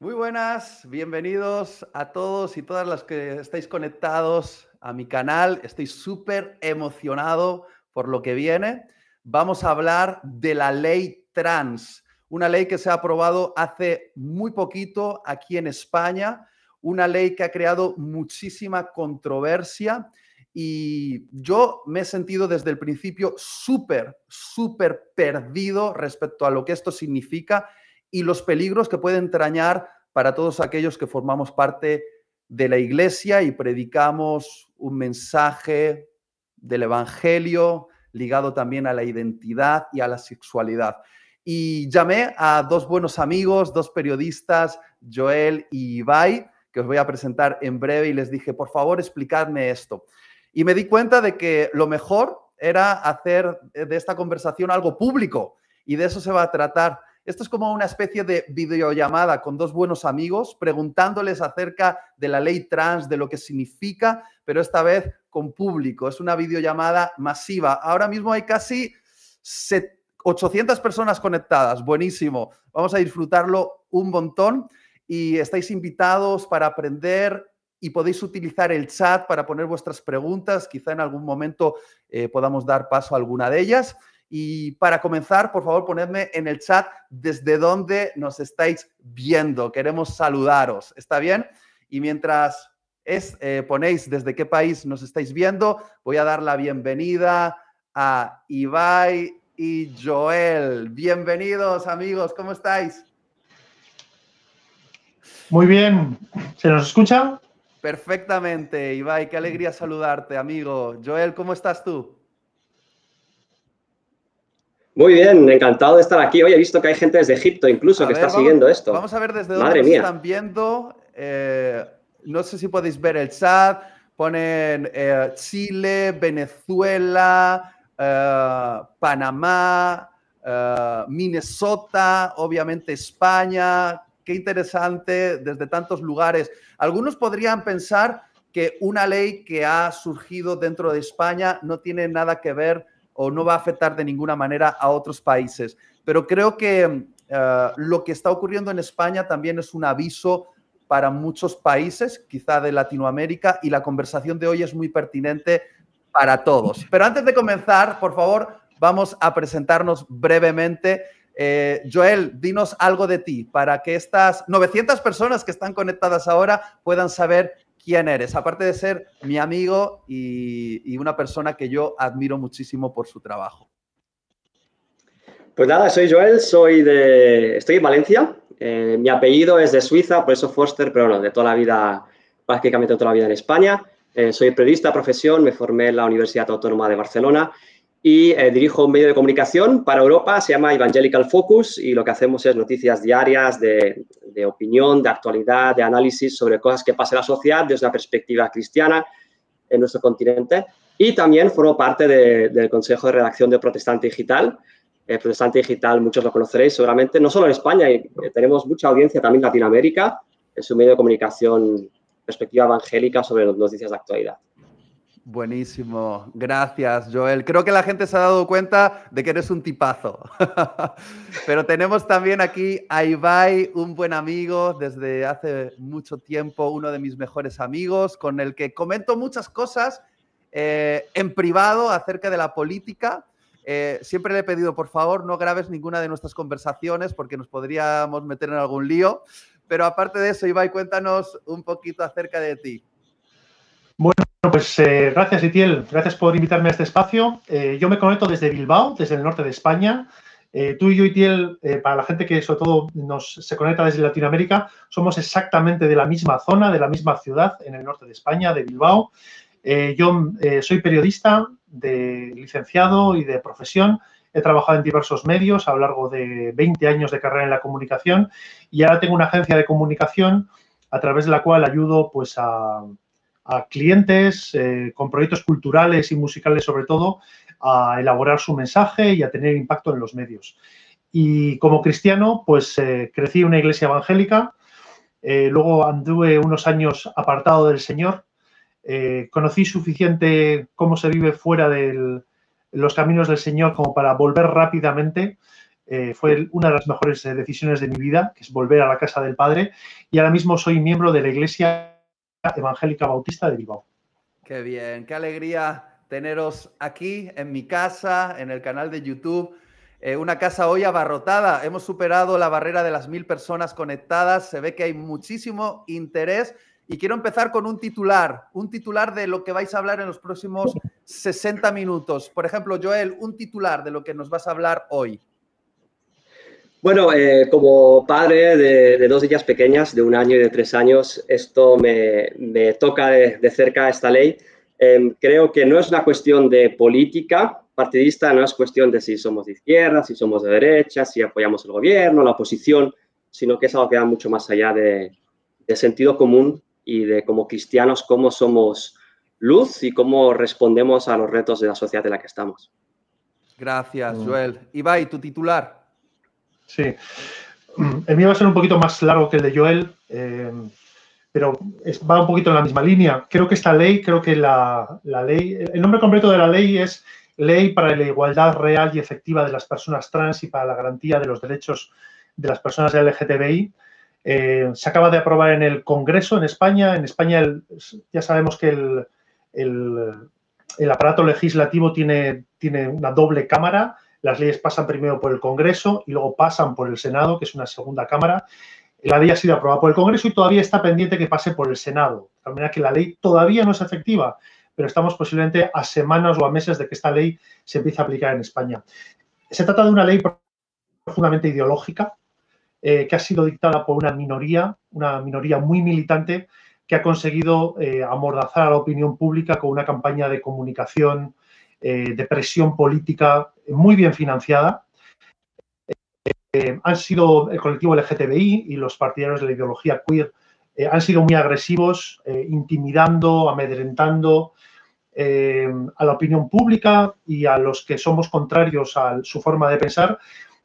Muy buenas, bienvenidos a todos y todas las que estáis conectados a mi canal. Estoy súper emocionado por lo que viene. Vamos a hablar de la ley trans, una ley que se ha aprobado hace muy poquito aquí en España, una ley que ha creado muchísima controversia y yo me he sentido desde el principio súper, súper perdido respecto a lo que esto significa y los peligros que puede entrañar para todos aquellos que formamos parte de la iglesia y predicamos un mensaje del Evangelio ligado también a la identidad y a la sexualidad. Y llamé a dos buenos amigos, dos periodistas, Joel y Ibai, que os voy a presentar en breve y les dije, por favor, explicadme esto. Y me di cuenta de que lo mejor era hacer de esta conversación algo público y de eso se va a tratar. Esto es como una especie de videollamada con dos buenos amigos preguntándoles acerca de la ley trans, de lo que significa, pero esta vez con público. Es una videollamada masiva. Ahora mismo hay casi 800 personas conectadas. Buenísimo. Vamos a disfrutarlo un montón y estáis invitados para aprender y podéis utilizar el chat para poner vuestras preguntas. Quizá en algún momento eh, podamos dar paso a alguna de ellas. Y para comenzar, por favor, ponedme en el chat desde dónde nos estáis viendo. Queremos saludaros. ¿Está bien? Y mientras es, eh, ponéis desde qué país nos estáis viendo, voy a dar la bienvenida a Ibai y Joel. Bienvenidos, amigos. ¿Cómo estáis? Muy bien. ¿Se nos escucha? Perfectamente, Ibai. Qué alegría saludarte, amigo. Joel, ¿cómo estás tú? Muy bien, encantado de estar aquí. Hoy he visto que hay gente desde Egipto incluso que está siguiendo esto. Vamos a ver desde dónde nos están viendo. Eh, no sé si podéis ver el chat. Ponen eh, Chile, Venezuela, eh, Panamá, Minnesota, obviamente España. Qué interesante desde tantos lugares. Algunos podrían pensar que una ley que ha surgido dentro de España no tiene nada que ver o no va a afectar de ninguna manera a otros países. Pero creo que eh, lo que está ocurriendo en España también es un aviso para muchos países, quizá de Latinoamérica, y la conversación de hoy es muy pertinente para todos. Pero antes de comenzar, por favor, vamos a presentarnos brevemente. Eh, Joel, dinos algo de ti para que estas 900 personas que están conectadas ahora puedan saber quién eres, aparte de ser mi amigo y, una persona que yo admiro muchísimo por su trabajo. Pues nada, soy Joel, soy de, estoy en Valencia. Eh, mi apellido es de Suiza, por eso Foster, pero no, de toda la vida, prácticamente toda la vida en España. Eh, soy periodista profesión, me formé en la Universidad Autónoma de Barcelona y eh, dirijo un medio de comunicación para Europa, se llama Evangelical Focus y lo que hacemos es noticias diarias de, opinión, de actualidad, de análisis sobre cosas que pasa en la sociedad desde una perspectiva cristiana en nuestro continente. Y también formo parte del Consejo de Redacción de Protestante Digital. Eh, Protestante Digital, muchos lo conoceréis seguramente, no solo en España, eh, tenemos mucha audiencia también en Latinoamérica. Es un medio de comunicación perspectiva evangélica sobre noticias de actualidad. Buenísimo, gracias Joel. Creo que la gente se ha dado cuenta de que eres un tipazo. Pero tenemos también aquí a Ibai, un buen amigo desde hace mucho tiempo, uno de mis mejores amigos, con el que comento muchas cosas eh, en privado acerca de la política. Eh, siempre le he pedido, por favor, no grabes ninguna de nuestras conversaciones porque nos podríamos meter en algún lío. Pero aparte de eso, Ibai, cuéntanos un poquito acerca de ti. Bueno, pues eh, gracias, Itiel. Gracias por invitarme a este espacio. Eh, yo me conecto desde Bilbao, desde el norte de España. Eh, tú y yo, Itiel, para la gente que sobre todo nos, se conecta desde Latinoamérica, somos exactamente de la misma zona, de la misma ciudad, en el norte de España, de Bilbao. yo soy periodista, de licenciado y de profesión. He trabajado en diversos medios a lo largo de 20 años de carrera en la comunicación y ahora tengo una agencia de comunicación a través de la cual ayudo pues, a a clientes eh, con proyectos culturales y musicales sobre todo a elaborar su mensaje y a tener impacto en los medios. Y como cristiano, pues eh, crecí en una iglesia evangélica, eh, luego anduve unos años apartado del Señor, conocí suficiente cómo se vive fuera de los caminos del Señor como para volver rápidamente. Fue una de las mejores decisiones de mi vida, que es volver a la casa del Padre, y ahora mismo soy miembro de la Iglesia Evangélica Bautista de Bilbao. Qué bien, qué alegría teneros aquí en mi casa, en el canal de YouTube. Eh, una casa hoy abarrotada. Hemos superado la barrera de las mil personas conectadas. Se ve que hay muchísimo interés. Y quiero empezar con un titular, un titular de lo que vais a hablar en los próximos 60 minutos. Por ejemplo, Joel, un titular de lo que nos vas a hablar hoy. Bueno, eh, como padre de, dos niñas pequeñas, de un año y de tres años, esto me, toca de, cerca esta ley. Em, creo que no es una cuestión de política partidista, no es cuestión de si somos de izquierda, si somos de derecha, si apoyamos el gobierno, la oposición, sino que es algo que va mucho más allá de, sentido común y de como cristianos cómo somos luz y cómo respondemos a los retos de la sociedad en la que estamos. Gracias, mm. Joel. Ibai, tu titular. Sí. El mío va a ser un poquito más largo que el de Joel, eh, pero va un poquito en la misma línea. Creo que esta ley, creo que la, ley, el nombre completo de la ley es Ley para la Igualdad Real y Efectiva de las Personas Trans y para la Garantía de los Derechos de las Personas LGTBI. Eh, se acaba de aprobar en el Congreso en España. En España ya sabemos que el, el, aparato legislativo tiene una doble cámara las leyes pasan primero por el Congreso y luego pasan por el Senado, que es una segunda cámara. La ley ha sido aprobada por el Congreso y todavía está pendiente que pase por el Senado. De manera que la ley todavía no es efectiva, pero estamos posiblemente a semanas o a meses de que esta ley se empiece a aplicar en España. Se trata de una ley profundamente ideológica, eh, que ha sido dictada por una minoría, una minoría muy militante, que ha conseguido eh, amordazar a la opinión pública con una campaña de comunicación, eh, de presión política muy bien financiada. Eh, han sido el colectivo LGTBI y los partidarios de la ideología queer eh, han sido muy agresivos, intimidando, amedrentando a la opinión pública y a los que somos contrarios a su forma de pensar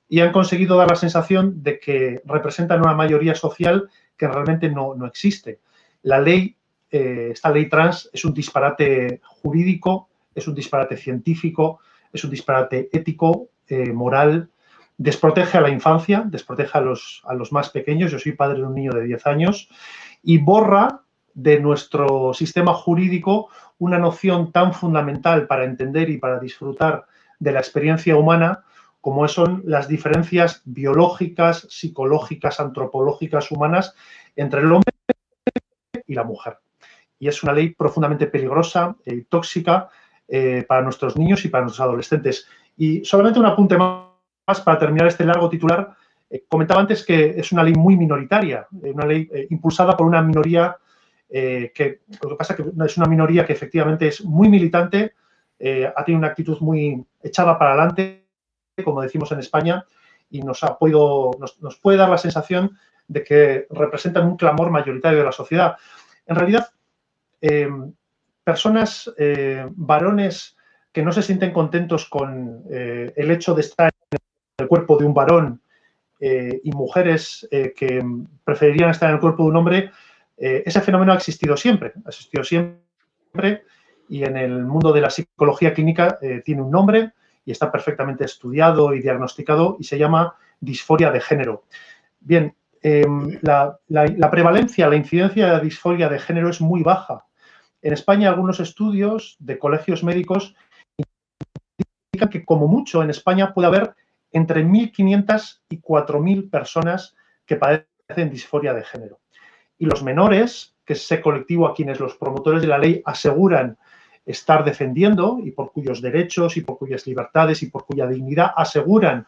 y han conseguido dar la sensación de que representan una mayoría social que realmente no, no existe. La ley, esta ley trans, es un disparate jurídico es un disparate científico, es un disparate ético, eh, moral, desprotege a la infancia, desprotege a los, a los más pequeños, yo soy padre de un niño de 10 años, y borra de nuestro sistema jurídico una noción tan fundamental para entender y para disfrutar de la experiencia humana como son las diferencias biológicas, psicológicas, antropológicas, humanas entre el hombre y la mujer. Y es una ley profundamente peligrosa eh, tóxica eh, para nuestros niños y para nuestros adolescentes. Y solamente un apunte más para terminar este largo titular. Eh, comentaba antes que es una ley muy minoritaria, eh, una ley impulsada por una minoría que lo que pasa es que es una minoría que efectivamente es muy militante, ha tenido una actitud muy echada para adelante, como decimos en España, y nos, ha podido, nos, nos puede dar la sensación de que representan un clamor mayoritario de la sociedad. En realidad, personas, eh, varones que no se sienten contentos con eh, el hecho de estar en el cuerpo de un varón eh, y mujeres que preferirían estar en el cuerpo de un hombre, ese fenómeno ha existido siempre, ha existido siempre y en el mundo de la psicología clínica tiene un nombre y está perfectamente estudiado y diagnosticado y se llama disforia de género. Bien, la, la prevalencia, la incidencia de la disforia de género es muy baja en España, algunos estudios de colegios médicos indican que como mucho en España puede haber entre 1.500 y 4.000 personas que padecen disforia de género. Y los menores, que es ese colectivo a quienes los promotores de la ley aseguran estar defendiendo y por cuyos derechos y por cuyas libertades y por cuya dignidad aseguran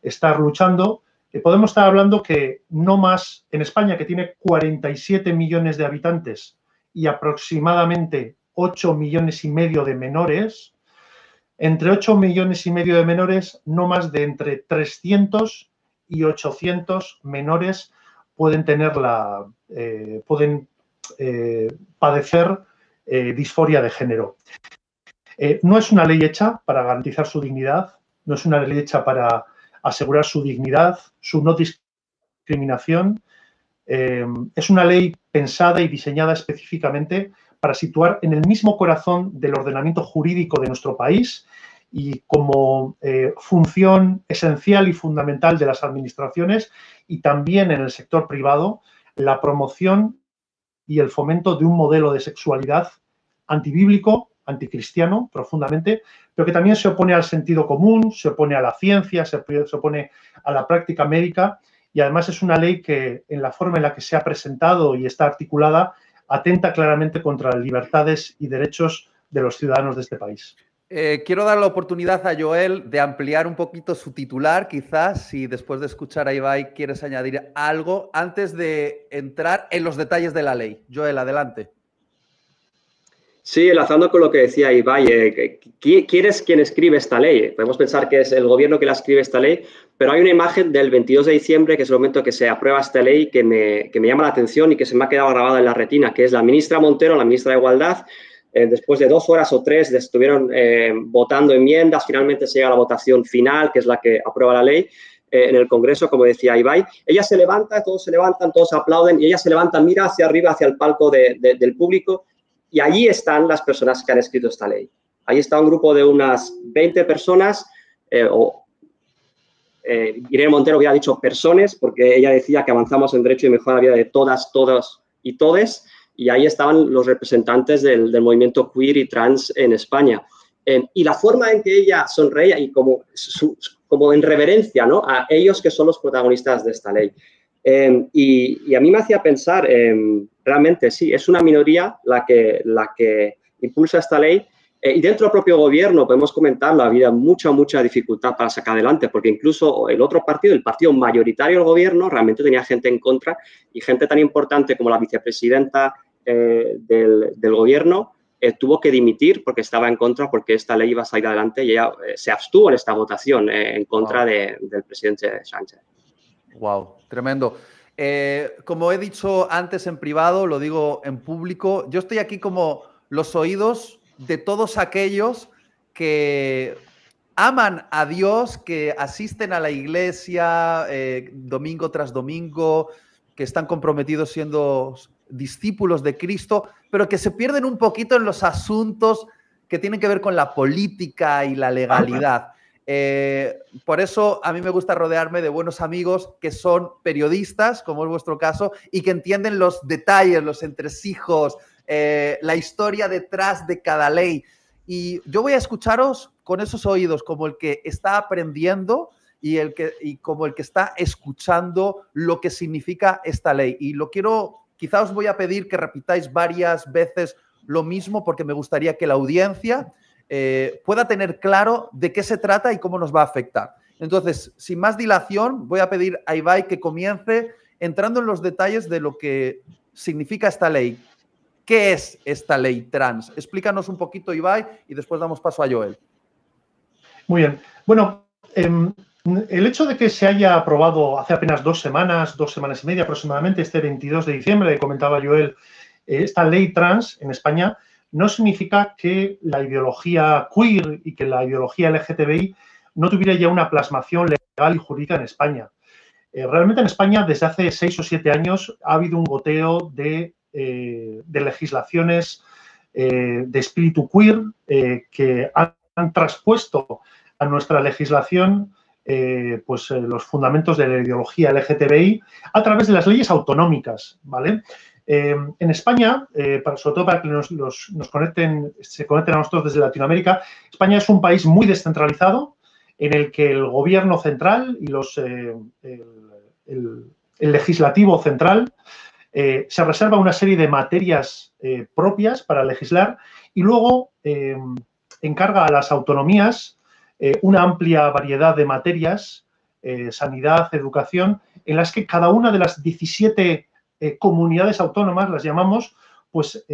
estar luchando, eh, podemos estar hablando que no más en España, que tiene 47 millones de habitantes, y aproximadamente 8 millones y medio de menores, entre 8 millones y medio de menores, no más de entre 300 y 800 menores pueden tener la, eh, pueden eh, padecer eh, disforia de género. no es una ley hecha para garantizar su dignidad, no es una ley hecha para asegurar su dignidad, su no discriminación, es una ley pensada y diseñada específicamente para situar en el mismo corazón del ordenamiento jurídico de nuestro país y como eh, función esencial y fundamental de las administraciones y también en el sector privado la promoción y el fomento de un modelo de sexualidad antibíblico, anticristiano profundamente, pero que también se opone al sentido común, se opone a la ciencia, se, opone a la práctica médica y además es una ley que en la forma en la que se ha presentado y está articulada atenta claramente contra las libertades y derechos de los ciudadanos de este país. Eh, quiero dar la oportunidad a Joel de ampliar un poquito su titular, quizás, si después de escuchar a Ibai quieres añadir algo antes de entrar en los detalles de la ley. Joel, adelante. Sí, enlazando con lo que decía Ibai, eh, ¿quién es quien escribe esta ley? Podemos pensar que es el gobierno que la escribe esta ley, pero hay una imagen del 22 de diciembre, que es el momento que se aprueba esta ley, que me, que me llama la atención y que se me ha quedado grabada en la retina, que es la ministra Montero, la ministra de Igualdad, eh, después de dos horas o tres estuvieron eh, votando enmiendas, finalmente se llega a la votación final, que es la que aprueba la ley en el Congreso, como decía Ibai. Ella se levanta, todos se levantan, todos aplauden y ella se levanta, mira hacia arriba, hacia el palco del público y allí están las personas que han escrito esta ley. Ahí está un grupo de unas 20 personas, o Irene Montero había dicho personas, porque ella decía que avanzamos en derecho y mejor la vida de todas, todas y todes y ahí estaban los representantes del, movimiento queer y trans en España. Eh, y la forma en que ella sonreía y como, como en reverencia ¿no? a ellos que son los protagonistas de esta ley. Eh, y, a mí me hacía pensar, eh, realmente sí, es una minoría la que, la que impulsa esta ley. y dentro del propio gobierno, podemos comentarlo, había mucha, mucha dificultad para sacar adelante, porque incluso el otro partido, el partido mayoritario del gobierno, realmente tenía gente en contra y gente tan importante como la vicepresidenta eh, del, gobierno eh, tuvo que dimitir porque estaba en contra, porque esta ley iba a salir adelante y ella eh, se abstuvo en esta votación en contra del presidente Sánchez. Wow, tremendo. Como he dicho antes en privado, lo digo en público, yo estoy aquí como los oídos de todos aquellos que aman a Dios, que asisten a la iglesia domingo tras domingo, que están comprometidos siendo discípulos de Cristo, pero que se pierden un poquito en los asuntos que tienen que ver con la política y la legalidad. Eh, por eso a mí me gusta rodearme de buenos amigos que son periodistas, como es vuestro caso, y que entienden los detalles, los entresijos, eh, la historia detrás de cada ley. Y yo voy a escucharos con esos oídos, como el que está aprendiendo y, el que, y como el que está escuchando lo que significa esta ley. Y lo quiero Quizá os voy a pedir que repitáis varias veces lo mismo porque me gustaría que la audiencia eh, pueda tener claro de qué se trata y cómo nos va a afectar. Entonces, sin más dilación, voy a pedir a Ibai que comience entrando en los detalles de lo que significa esta ley. ¿Qué es esta ley trans? Explícanos un poquito, Ibai, y después damos paso a Joel. Muy bien. Bueno, em, el hecho de que se haya aprobado hace apenas dos semanas, dos semanas y media aproximadamente, este 22 de diciembre, comentaba Joel, eh, esta ley trans en España, no significa que la ideología queer y que la ideología LGTBI no tuviera ya una plasmación legal y jurídica en España. Eh, realmente en España desde hace seis o siete años ha habido un goteo de, eh, legislaciones de espíritu queer que han, han, traspuesto a nuestra legislación eh, pues, eh, los fundamentos de la ideología LGTBI a través de las leyes autonómicas, ¿vale? Eh, en España, para, sobre todo para que nos, conecten, se conecten a nosotros desde Latinoamérica, España es un país muy descentralizado en el que el gobierno central y los, el, legislativo central se reserva una serie de materias propias para legislar y luego encarga a las autonomías eh, una amplia variedad de materias, eh, sanidad, educación, en las que cada una de las 17 eh, comunidades autónomas, las llamamos, pues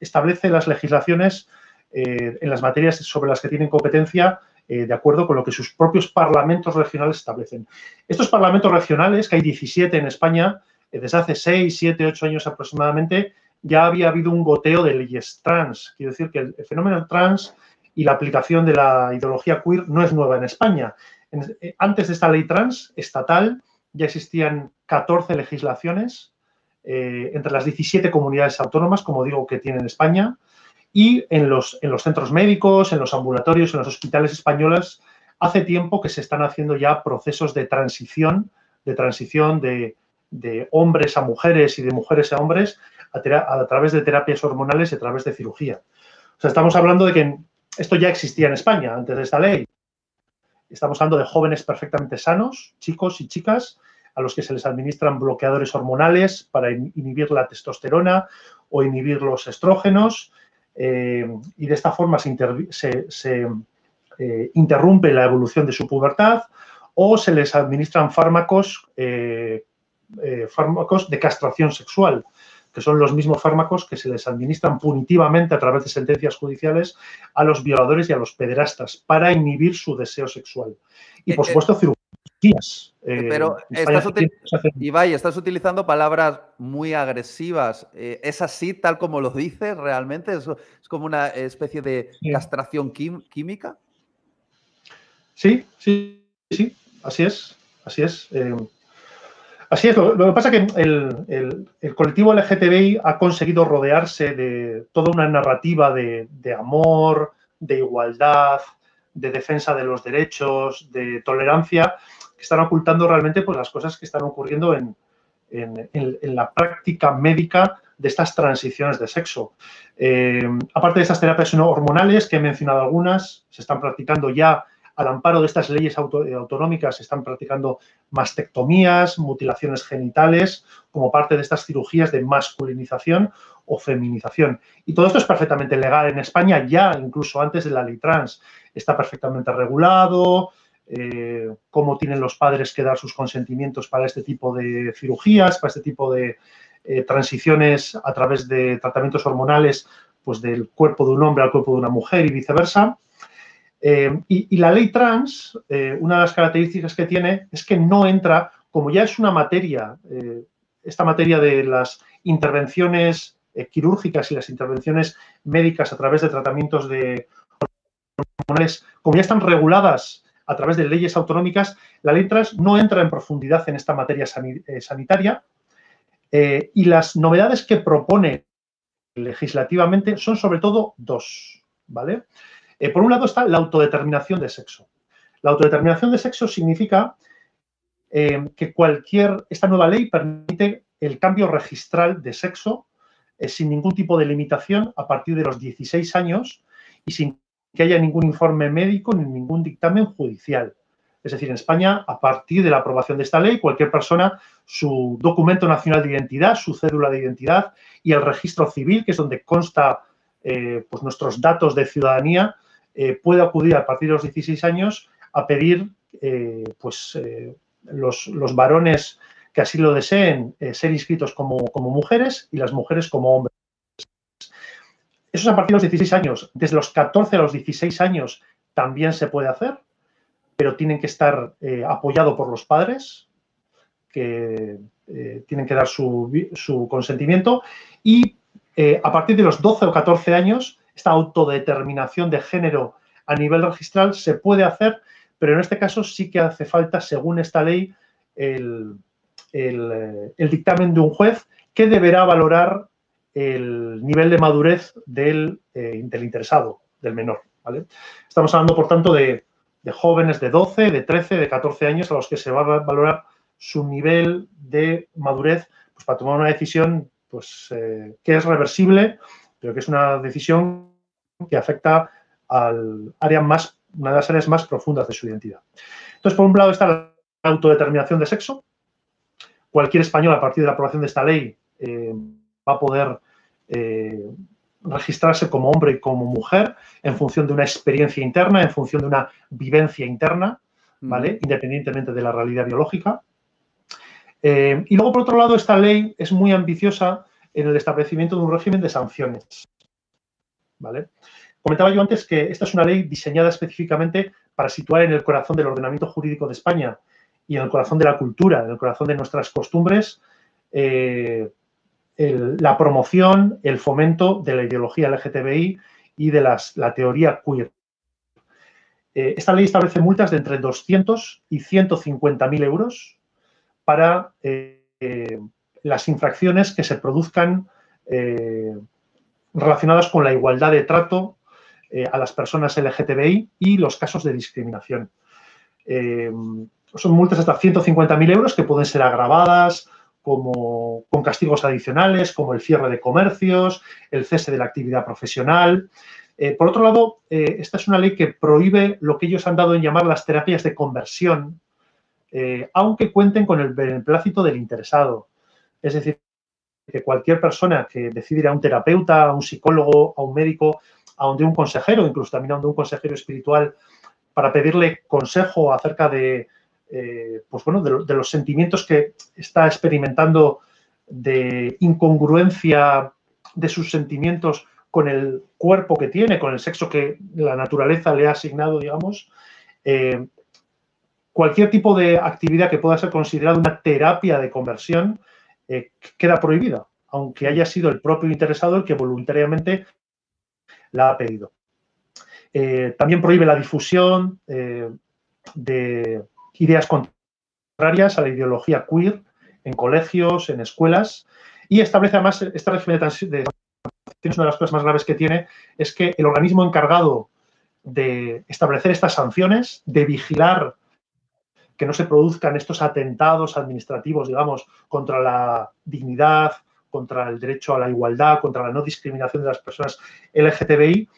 establece las legislaciones en las materias sobre las que tienen competencia de acuerdo con lo que sus propios parlamentos regionales establecen. Estos parlamentos regionales, que hay 17 en España, desde hace 6, 7, 8 años aproximadamente, ya había habido un goteo de leyes trans. Quiero decir que el fenómeno trans y la aplicación de la ideología queer no es nueva en España. Eh, antes de esta ley trans estatal ya existían 14 legislaciones eh, entre las 17 comunidades autónomas, como digo, que tiene España, Y en los, en los centros médicos, en los ambulatorios, en los hospitales españoles, hace tiempo que se están haciendo ya procesos de transición, de transición de, hombres a mujeres y de mujeres a hombres a, a, través de terapias hormonales y a través de cirugía. O sea, estamos hablando de que esto ya existía en España antes de esta ley. Estamos hablando de jóvenes perfectamente sanos, chicos y chicas, a los que se les administran bloqueadores hormonales para inhibir la testosterona o inhibir los estrógenos. Eh, y de esta forma se, eh, interrumpe la evolución de su pubertad o se les administran fármacos, eh, fármacos de castración sexual que son los mismos fármacos que se les administran punitivamente a través de sentencias judiciales a los violadores y a los pederastas para inhibir su deseo sexual. Y por supuesto, cirugías. Pero estás, Ibai, estás utilizando palabras muy agresivas. ¿Es así, tal como lo dices realmente? ¿Es, como una especie de castración química? Sí, sí, sí, así es, así es. Así es, lo, que pasa es que el, colectivo LGTBI ha conseguido rodearse de toda una narrativa de, amor, de igualdad, de defensa de los derechos, de tolerancia, que están ocultando realmente pues, las cosas que están ocurriendo en, la práctica médica de estas transiciones de sexo. Eh, aparte de estas terapias hormonales, que he mencionado algunas, se están practicando ya al amparo de estas leyes eh, autonómicas se están practicando mastectomías, mutilaciones genitales, como parte de estas cirugías de masculinización o feminización. Y todo esto es perfectamente legal en España, ya incluso antes de la ley trans. Está perfectamente regulado, eh, cómo tienen los padres que dar sus consentimientos para este tipo de cirugías, para este tipo de eh, transiciones a través de tratamientos hormonales, pues del cuerpo de un hombre al cuerpo de una mujer y viceversa. Eh, y, la ley trans, una de las características que tiene es que no entra, como ya es una materia, esta materia de las intervenciones quirúrgicas y las intervenciones médicas a través de tratamientos de hormonales, como ya están reguladas a través de leyes autonómicas, la ley trans no entra en profundidad en esta materia sanitaria y las novedades que propone legislativamente son sobre todo dos, ¿vale? Eh, por un lado está la autodeterminación de sexo. La autodeterminación de sexo significa eh, que cualquier, esta nueva ley permite el cambio registral de sexo eh, sin ningún tipo de limitación a partir de los 16 años y sin que haya ningún informe médico ni ningún dictamen judicial. Es decir, en España, a partir de la aprobación de esta ley, cualquier persona, su documento nacional de identidad, su cédula de identidad y el registro civil, que es donde consta pues nuestros datos de ciudadanía, eh, puede acudir a partir de los 16 años a pedir eh, pues, eh, los, varones que así lo deseen ser inscritos como, mujeres y las mujeres como hombres. Eso es a partir de los 16 años. Desde los 14 a los 16 años también se puede hacer, pero tienen que estar apoyados por los padres, que tienen que dar su, su consentimiento. Y a partir de los 12 o 14 años esta autodeterminación de género a nivel registral se puede hacer, pero en este caso sí que hace falta, según esta ley, el, dictamen de un juez que deberá valorar el nivel de madurez del, eh, interesado, del menor. Estamos hablando, por tanto, de, jóvenes de 12, de 13, de 14 años a los que se va a valorar su nivel de madurez pues, para tomar una decisión pues, eh, que es reversible, pero que es una decisión que afecta al área más, una de las áreas más profundas de su identidad. Entonces, por un lado está la autodeterminación de sexo. Cualquier español, a partir de la aprobación de esta ley, eh, va a poder eh, registrarse como hombre y como mujer en función de una experiencia interna, en función de una vivencia interna, ¿vale? Independientemente de la realidad biológica. Eh, y luego, por otro lado, esta ley es muy ambiciosa en el establecimiento de un régimen de sanciones. ¿vale? Comentaba yo antes que esta es una ley diseñada específicamente para situar en el corazón del ordenamiento jurídico de España y en el corazón de la cultura, en el corazón de nuestras costumbres, eh, la promoción, el fomento de la ideología LGTBI y de la teoría queer. Eh, esta ley establece multas de entre 200 y 150 mil euros para eh, las infracciones que se produzcan relacionadas con la igualdad de trato a las personas LGTBI y los casos de discriminación. son multas hasta 150.000 euros que pueden ser agravadas como, con castigos adicionales, como el cierre de comercios, el cese de la actividad profesional. Eh, por otro lado, eh, esta es una ley que prohíbe lo que ellos han dado en llamar las terapias de conversión, eh, aunque cuenten con el beneplácito del interesado. Es decir, que cualquier persona que decida ir a un terapeuta, a un psicólogo, a un médico, a donde un consejero, incluso también a un consejero espiritual, para pedirle consejo acerca de, eh, pues bueno, de, los sentimientos que está experimentando de incongruencia de sus sentimientos con el cuerpo que tiene, con el sexo que la naturaleza le ha asignado, digamos, eh, cualquier tipo de actividad que pueda ser considerada una terapia de conversión eh, queda prohibida, aunque haya sido el propio interesado el que voluntariamente la ha pedido. también prohíbe la difusión de ideas contrarias a la ideología queer en colegios, en escuelas, y establece además este régimen de una de las cosas más graves que tiene es que el organismo encargado de establecer estas sanciones, de vigilar que no se produzcan estos atentados administrativos, digamos, contra la dignidad, contra el derecho a la igualdad, contra la no discriminación de las personas LGTBI,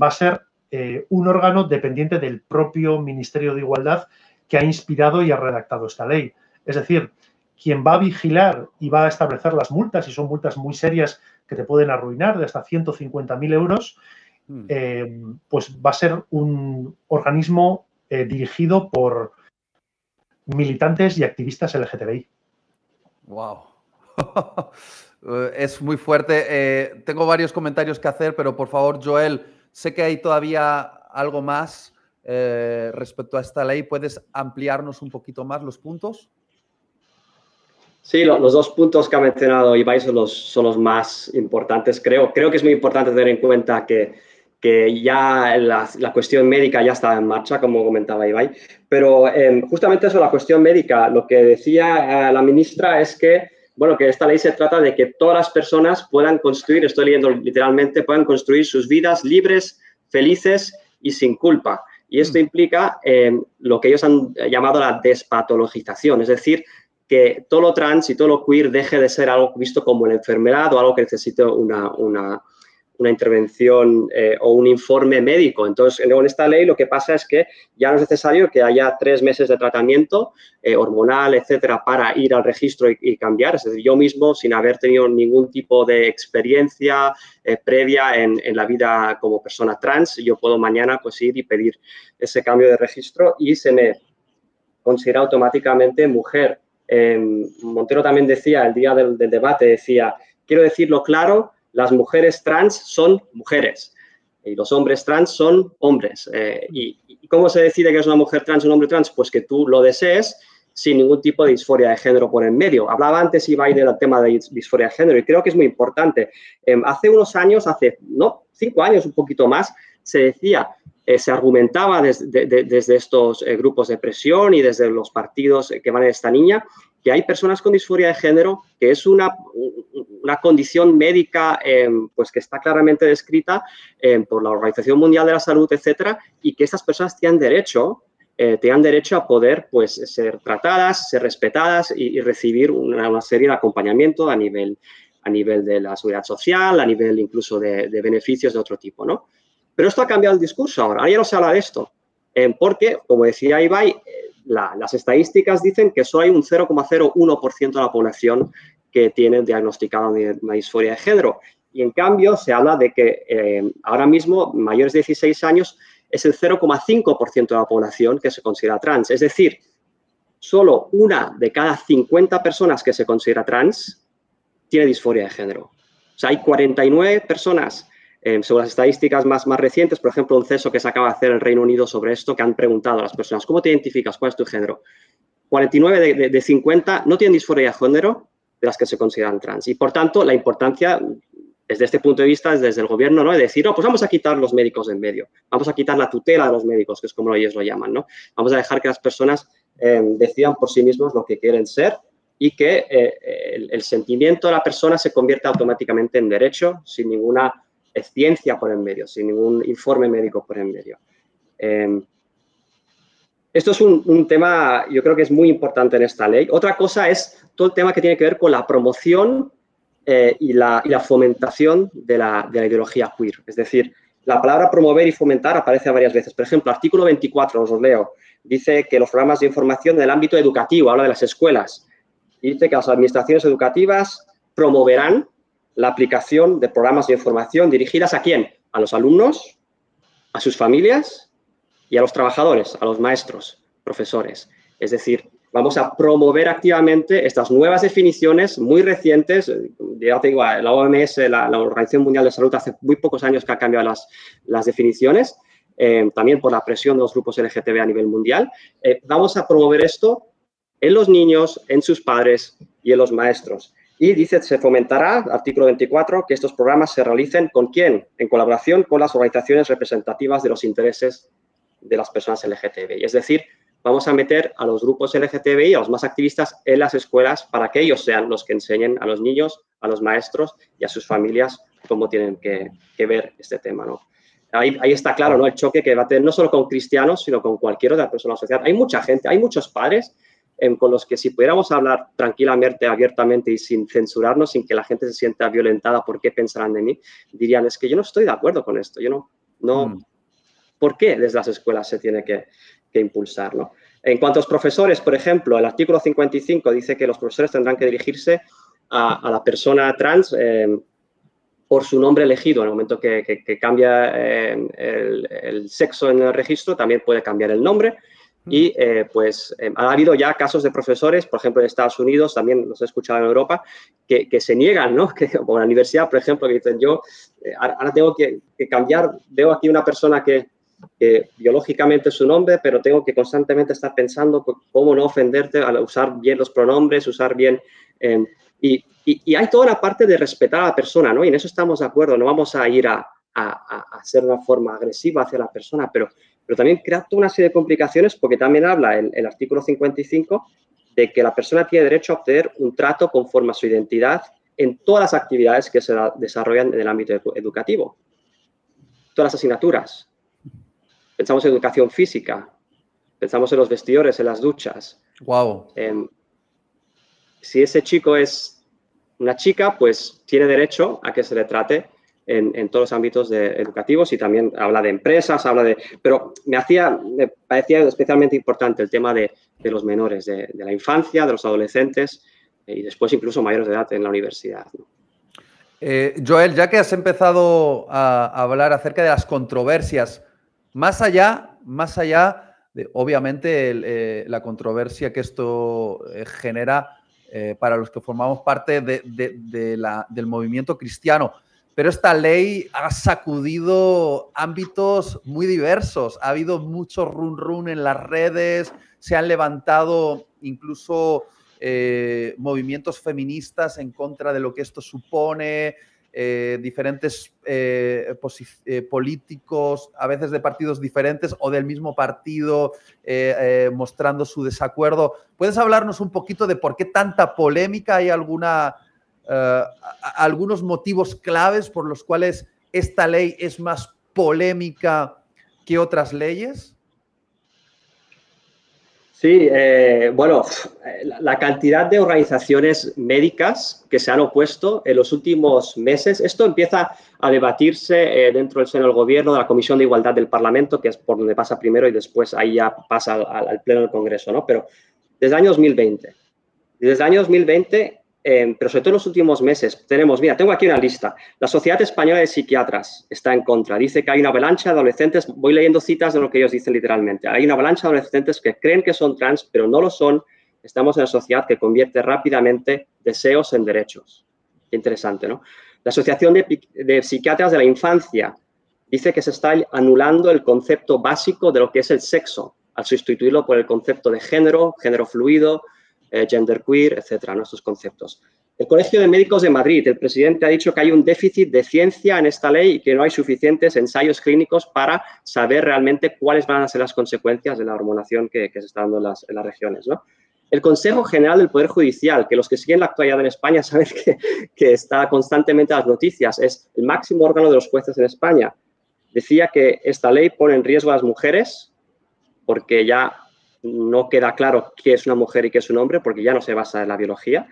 va a ser eh, un órgano dependiente del propio Ministerio de Igualdad que ha inspirado y ha redactado esta ley. Es decir, quien va a vigilar y va a establecer las multas, y son multas muy serias que te pueden arruinar de hasta 150.000 euros, hmm. eh, pues va a ser un organismo eh, dirigido por militantes y activistas LGTBI. ¡Wow! es muy fuerte. Eh, tengo varios comentarios que hacer, pero por favor, Joel, sé que hay todavía algo más eh, respecto a esta ley. ¿Puedes ampliarnos un poquito más los puntos? Sí, los dos puntos que ha mencionado Ibai son los, son los más importantes, creo. Creo que es muy importante tener en cuenta que, que ya la, la, cuestión médica ya está en marcha, como comentaba Ibai. Pero em, justamente eso, la cuestión médica, lo que decía eh, la ministra es que, bueno, que esta ley se trata de que todas las personas puedan construir, estoy leyendo literalmente, puedan construir sus vidas libres, felices y sin culpa. Y esto mm. implica eh, lo que ellos han llamado la despatologización, es decir, que todo lo trans y todo lo queer deje de ser algo visto como una enfermedad o algo que necesite una, una, una intervención eh, o un informe médico. Entonces, en esta ley lo que pasa es que ya no es necesario que haya tres meses de tratamiento eh, hormonal, etcétera, para ir al registro y, cambiar. Es decir, yo mismo, sin haber tenido ningún tipo de experiencia eh, previa en, en, la vida como persona trans, yo puedo mañana pues, ir y pedir ese cambio de registro y se me considera automáticamente mujer. Montero también decía, el día del debate, decía, quiero decirlo claro, las mujeres trans son mujeres y los hombres trans son hombres. Eh, y, cómo se decide que es una mujer trans o un hombre trans? Pues que tú lo desees sin ningún tipo de disforia de género por en medio. Hablaba antes Ibai del tema de disforia de género y creo que es muy importante. Em, hace unos años, hace, no, cinco años, un poquito más, se decía, eh, se argumentaba desde, desde estos eh, grupos de presión y desde los partidos que van en esta niña, que hay personas con disforia de género, que es una, una condición médica em, pues que está claramente descrita em, por la Organización Mundial de la Salud, etcétera, y que estas personas tienen derecho, eh, derecho a poder pues, ser tratadas, ser respetadas y, recibir una, serie de acompañamiento a nivel, a nivel de la seguridad social, a nivel incluso de, beneficios de otro tipo, ¿no? Pero esto ha cambiado el discurso ahora, ahora ya no se habla de esto, em, porque, como decía Ibai, las estadísticas dicen que solo hay un 0,01% de la población que tiene diagnosticada una disforia de género. Y en cambio se habla de que eh, ahora mismo mayores de 16 años es el 0,5% de la población que se considera trans. Es decir, solo una de cada 50 personas que se considera trans tiene disforia de género. O sea, hay 49 personas eh, sobre las estadísticas más, más recientes, por ejemplo, un ceso que se acaba de hacer en el Reino Unido sobre esto, que han preguntado a las personas, ¿cómo te identificas? ¿Cuál es tu género? 49 de, 50 no tienen disforia de género de las que se consideran trans. Y, por tanto, la importancia, desde este punto de vista, es desde el gobierno, ¿no? De decir, no, pues vamos a quitar los médicos en medio, vamos a quitar la tutela de los médicos, que es como ellos lo llaman, ¿no? Vamos a dejar que las personas eh, decidan por sí mismos lo que quieren ser y que eh, el, el, sentimiento de la persona se convierta automáticamente en derecho sin ninguna ciencia por en medio, sin ningún informe médico por en medio. Em, esto es un, tema, yo creo que es muy importante en esta ley. Otra cosa es todo el tema que tiene que ver con la promoción eh, y, la, fomentación de la, de la, ideología queer. Es decir, la palabra promover y fomentar aparece varias veces. Por ejemplo, artículo 24, os lo leo, dice que los programas de información en el ámbito educativo, habla de las escuelas, dice que las administraciones educativas promoverán la aplicación de programas de información dirigidas a quién? A los alumnos, a sus familias y a los trabajadores, a los maestros, profesores. Es decir, vamos a promover activamente estas nuevas definiciones muy recientes. Ya te digo, la OMS, la, Organización Mundial de Salud, hace muy pocos años que ha cambiado las, definiciones, eh, también por la presión de los grupos LGTB a nivel mundial. Eh, vamos a promover esto en los niños, en sus padres y en los maestros. Y dice, se fomentará, artículo 24, que estos programas se realicen con quién? En colaboración con las organizaciones representativas de los intereses de las personas LGTBI. Es decir, vamos a meter a los grupos LGTBI, a los más activistas, en las escuelas para que ellos sean los que enseñen a los niños, a los maestros y a sus familias cómo tienen que, ver este tema. ¿no? Ahí, ahí, está claro ¿no? el choque que va a tener no solo con cristianos, sino con cualquier otra persona de la sociedad. Hay mucha gente, hay muchos padres con los que si pudiéramos hablar tranquilamente, abiertamente y sin censurarnos, sin que la gente se sienta violentada por qué pensarán de mí, dirían, es que yo no estoy de acuerdo con esto, yo no, no, mm. ¿por qué desde las escuelas se tiene que, que impulsar? ¿no? En cuanto a los profesores, por ejemplo, el artículo 55 dice que los profesores tendrán que dirigirse a, la persona trans eh, por su nombre elegido. En el momento que, que, cambia eh, el, el, sexo en el registro, también puede cambiar el nombre. Y eh, pues eh, ha habido ya casos de profesores, por ejemplo en Estados Unidos, también los he escuchado en Europa, que, que se niegan, ¿no? Que, o en la universidad, por ejemplo, que dicen yo, eh, ahora tengo que, cambiar, veo aquí una persona que, biológicamente es su nombre, pero tengo que constantemente estar pensando cómo no ofenderte al usar bien los pronombres, usar bien... Y, y, hay toda la parte de respetar a la persona, ¿no? Y en eso estamos de acuerdo, no vamos a ir a, a, a hacer una forma agresiva hacia la persona, pero pero también crea toda una serie de complicaciones porque también habla el, el artículo 55 de que la persona tiene derecho a obtener un trato conforme a su identidad en todas las actividades que se desarrollan en el ámbito educativo. Todas las asignaturas. Pensamos en educación física, pensamos en los vestidores, en las duchas. Wow. si ese chico es una chica, pues tiene derecho a que se le trate en, todos los ámbitos educativos y también habla de empresas, habla de... Pero me, hacía, me parecía especialmente importante el tema de, los menores, de, la infancia, de los adolescentes eh, y después incluso mayores de edad en la universidad. Eh, Joel, ya que has empezado a, hablar acerca de las controversias, más allá, más allá de, obviamente, eh, la controversia que esto genera para los que formamos parte del movimiento cristiano, pero esta ley ha sacudido ámbitos muy diversos. Ha habido mucho run run en las redes, se han levantado incluso eh, movimientos feministas en contra de lo que esto supone, eh, diferentes eh, políticos, a veces de partidos diferentes o del mismo partido, mostrando su desacuerdo. ¿Puedes hablarnos un poquito de por qué tanta polémica? ¿Hay alguna eh, algunos motivos claves por los cuales esta ley es más polémica que otras leyes? Sí, eh, bueno, la cantidad de organizaciones médicas que se han opuesto en los últimos meses, esto empieza a debatirse eh, dentro del seno del gobierno, de la Comisión de Igualdad del Parlamento, que es por donde pasa primero y después ahí ya pasa al, al Pleno del Congreso, ¿no? Pero desde el año 2020, desde el año 2020 Em, pero sobre todo en los últimos meses, tenemos, mira, tengo aquí una lista. La Sociedad Española de Psiquiatras está en contra. Dice que hay una avalancha de adolescentes, voy leyendo citas de lo que ellos dicen literalmente. Hay una avalancha de adolescentes que creen que son trans, pero no lo son. Estamos en una sociedad que convierte rápidamente deseos en derechos. interesante, ¿no? La Asociación de Psiquiatras de la Infancia dice que se está anulando el concepto básico de lo que es el sexo, al sustituirlo por el concepto de género, género fluido, eh, genderqueer, etcétera, nuestros conceptos. El Colegio de Médicos de Madrid, el presidente ha dicho que hay un déficit de ciencia en esta ley y que no hay suficientes ensayos clínicos para saber realmente cuáles van a ser las consecuencias de la hormonación que, se está dando en las, regiones. el Consejo General del Poder Judicial, que los que siguen la actualidad en España saben que, que está constantemente en las noticias, es el máximo órgano de los jueces en España, decía que esta ley pone en riesgo a las mujeres porque ya no queda claro qué es una mujer y qué es un hombre, porque ya no se basa en la biología,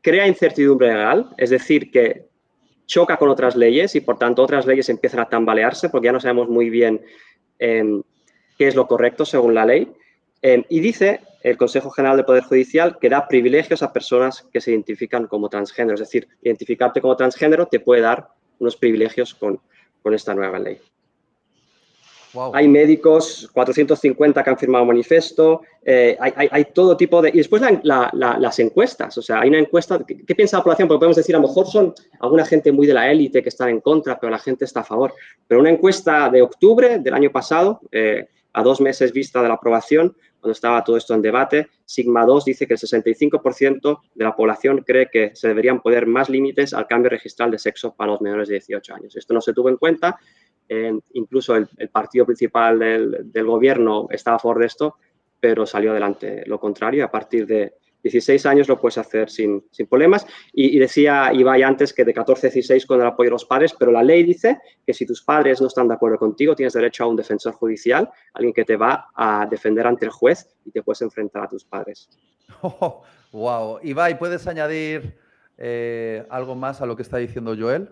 crea incertidumbre legal, es decir, que choca con otras leyes y por tanto otras leyes empiezan a tambalearse porque ya no sabemos muy bien em, qué es lo correcto según la ley. Em, y dice el Consejo General del Poder Judicial que da privilegios a personas que se identifican como transgénero. Es decir, identificarte como transgénero te puede dar unos privilegios con esta nueva ley. Hay médicos, 450 que han firmado manifiesto, eh, hay, todo tipo de... Y después las encuestas, o sea, hay una encuesta, ¿qué, piensa la población? Porque podemos decir, a lo mejor son alguna gente muy de la élite que está en contra, pero la gente está a favor. Pero una encuesta de octubre del año pasado, eh, a dos meses vista de la aprobación, cuando estaba todo esto en debate, Sigma 2 dice que el 65% de la población cree que se deberían poner más límites al cambio registral de sexo para los menores de 18 años. Esto no se tuvo en cuenta incluso el, partido principal del, gobierno estaba a favor de esto, pero salió adelante lo contrario. A partir de 16 años lo puedes hacer sin, problemas. Y, decía Ibai antes que de 14 a 16 con el apoyo de los padres, pero la ley dice que si tus padres no están de acuerdo contigo, tienes derecho a un defensor judicial, alguien que te va a defender ante el juez y te puedes enfrentar a tus padres. wow. Ibai, ¿puedes añadir eh, algo más a lo que está diciendo Joel?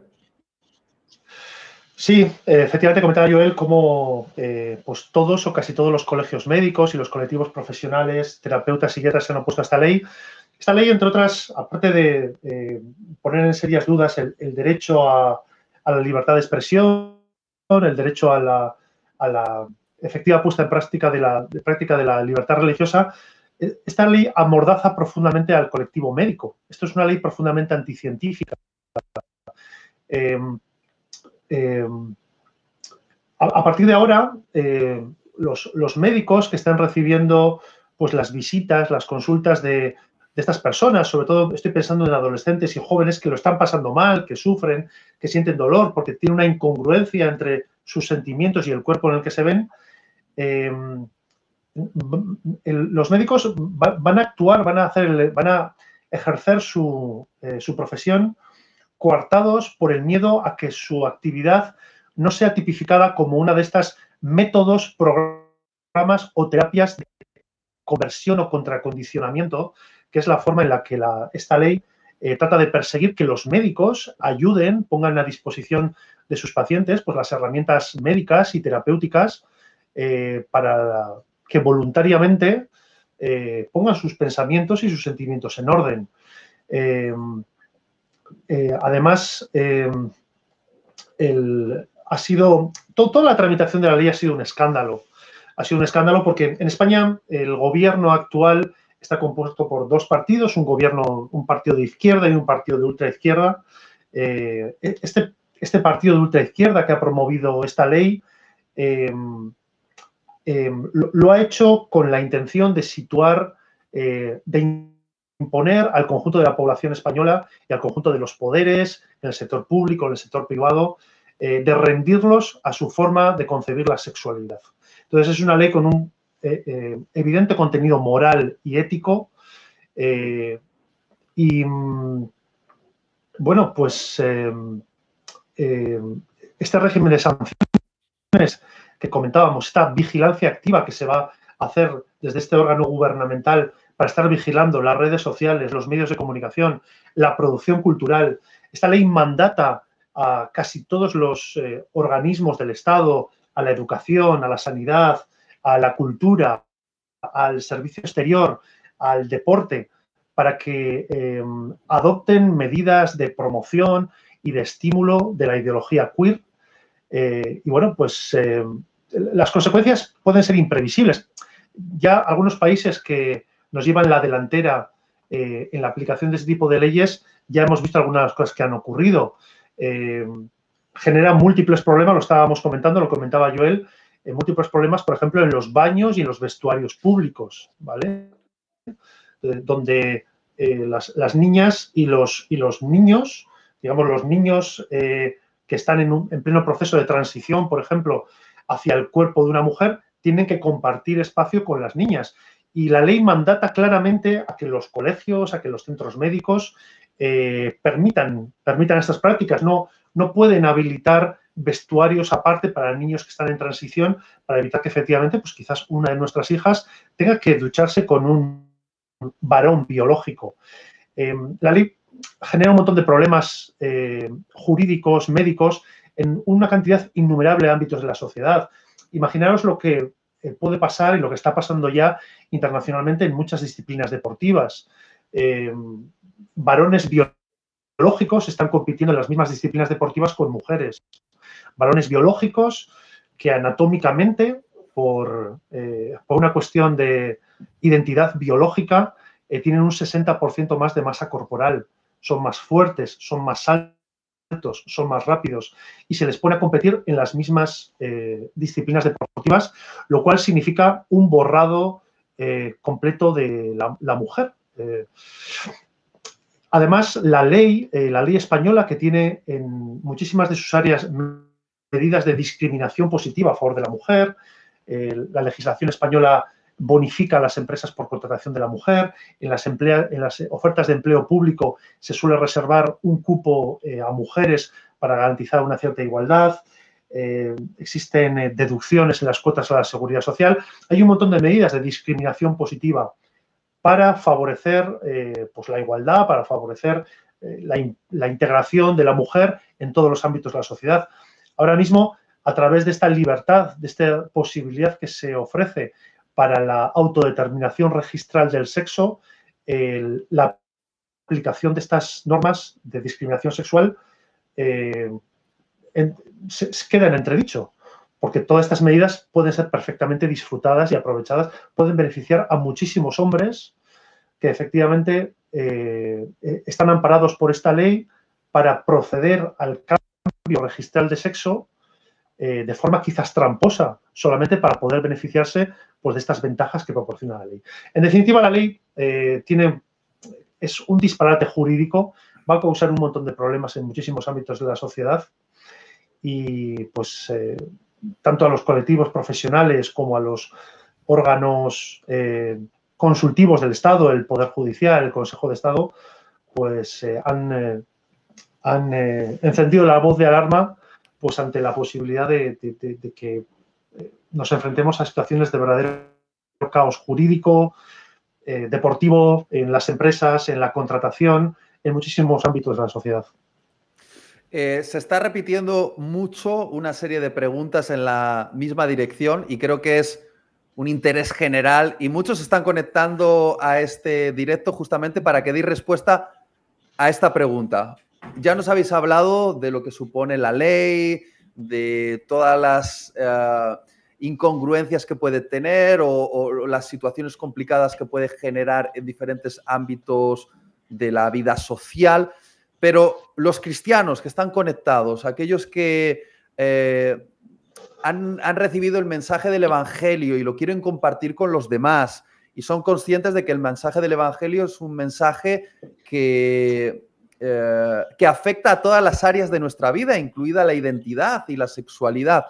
Sí, eh, efectivamente comentaba Joel cómo eh, pues todos o casi todos los colegios médicos y los colectivos profesionales, terapeutas y guerras se han opuesto a esta ley. Esta ley, entre otras, aparte de eh, poner en serias dudas el, derecho a, la libertad de expresión, el derecho a la, efectiva puesta en práctica de la, práctica de la libertad religiosa, esta ley amordaza profundamente al colectivo médico. Esto es una ley profundamente anticientífica. Eh, a, partir de ahora, eh, los, médicos que están recibiendo pues, las visitas, las consultas de, estas personas, sobre todo estoy pensando en adolescentes y jóvenes que lo están pasando mal, que sufren, que sienten dolor porque tiene una incongruencia entre sus sentimientos y el cuerpo en el que se ven, eh, los médicos van a actuar, van a, hacer, van a ejercer su profesión coartados por el miedo a que su actividad no sea tipificada como una de estas métodos, programas o terapias de conversión o contracondicionamiento, que es la forma en la que esta ley eh, trata de perseguir que los médicos ayuden, pongan a disposición de sus pacientes pues, las herramientas médicas y terapéuticas eh, para que voluntariamente eh, pongan sus pensamientos y sus sentimientos en orden. Eh, además, eh, ha sido, toda la tramitación de la ley ha sido un escándalo. Ha sido un escándalo porque en España el gobierno actual está compuesto por dos partidos, un gobierno, un partido de izquierda y un partido de ultraizquierda. Eh, este, este partido de ultraizquierda que ha promovido esta ley lo, ha hecho con la intención de situar, imponer al conjunto de la población española y al conjunto de los poderes, en el sector público, en el sector privado, eh, de rendirlos a su forma de concebir la sexualidad. Entonces es una ley con un eh, eh, evidente contenido moral y ético y mm, bueno, pues este régimen de sanciones que comentábamos, esta vigilancia activa que se va a hacer desde este órgano gubernamental para estar vigilando las redes sociales, los medios de comunicación, la producción cultural. Esta ley mandata a casi todos los eh, organismos del Estado, a la educación, a la sanidad, a la cultura, al servicio exterior, al deporte, para que eh, adopten medidas de promoción y de estímulo de la ideología queer. Eh, y bueno, pues las consecuencias pueden ser imprevisibles. Ya algunos países que nos llevan la delantera eh, en la aplicación de este tipo de leyes, ya hemos visto algunas cosas que han ocurrido. Eh, genera múltiples problemas, lo estábamos comentando, lo comentaba Joel, eh, múltiples problemas, por ejemplo, en los baños y en los vestuarios públicos, ¿vale? donde las, niñas y los, y los niños, digamos, los niños que están en, en pleno proceso de transición, por ejemplo, hacia el cuerpo de una mujer, tienen que compartir espacio con las niñas y la ley mandata claramente a que los colegios, a que los centros médicos eh, permitan, estas prácticas. No, no pueden habilitar vestuarios aparte para niños que están en transición para evitar que efectivamente, pues quizás una de nuestras hijas tenga que ducharse con un varón biológico. Eh, la ley genera un montón de problemas eh, jurídicos, médicos, en una cantidad innumerable de ámbitos de la sociedad. Imaginaros lo que puede pasar y lo que está pasando ya internacionalmente en muchas disciplinas deportivas. varones biológicos están compitiendo en las mismas disciplinas deportivas con mujeres varones biológicos que anatómicamente, por, eh, por una cuestión de identidad biológica, eh, tienen un 60% más de masa corporal, son más fuertes, son más altos, son más rápidos y se les pone a competir en las mismas eh, disciplinas deportivas, lo cual significa un borrado completo de la, mujer. Además, la ley, la ley española que tiene en muchísimas de sus áreas medidas de discriminación positiva a favor de la mujer. Eh, la legislación española bonifica a las empresas por contratación de la mujer. En las, ofertas de empleo público se suele reservar un cupo eh, a mujeres para garantizar una cierta igualdad. Eh, existen deducciones en las cuotas a la seguridad social. Hay un montón de medidas de discriminación positiva para favorecer pues la igualdad, para favorecer la integración de la mujer en todos los ámbitos de la sociedad. Ahora mismo, a través de esta libertad, de esta posibilidad que se ofrece para la autodeterminación registral del sexo, la aplicación de estas normas de discriminación sexual eh, se, queda en entredicho, porque todas estas medidas pueden ser perfectamente disfrutadas y aprovechadas, pueden beneficiar a muchísimos hombres que efectivamente eh, están amparados por esta ley para proceder al cambio registral de sexo eh, de forma quizás tramposa, solamente para poder beneficiarse pues, de estas ventajas que proporciona la ley. En definitiva, la ley eh, tiene, es un disparate jurídico, va a causar un montón de problemas en muchísimos ámbitos de la sociedad y pues eh, tanto a los colectivos profesionales como a los órganos consultivos del Estado, el Poder Judicial, el Consejo de Estado, pues han han encendido la voz de alarma pues ante la posibilidad de, que eh, nos enfrentemos a situaciones de verdadero caos jurídico, eh, deportivo, en las empresas, en la contratación, en muchísimos ámbitos de la sociedad. se está repitiendo mucho una serie de preguntas en la misma dirección y creo que es un interés general y muchos están conectando a este directo justamente para que dé respuesta a esta pregunta ya nos habéis hablado de lo que supone la ley, de todas las eh, incongruencias que puede tener o, las situaciones complicadas que puede generar en diferentes ámbitos de la vida social. Pero los cristianos que están conectados, aquellos que eh, han, han, recibido el mensaje del Evangelio y lo quieren compartir con los demás y son conscientes de que el mensaje del Evangelio es un mensaje que eh, que afecta a todas las áreas de nuestra vida, incluida la identidad y la sexualidad.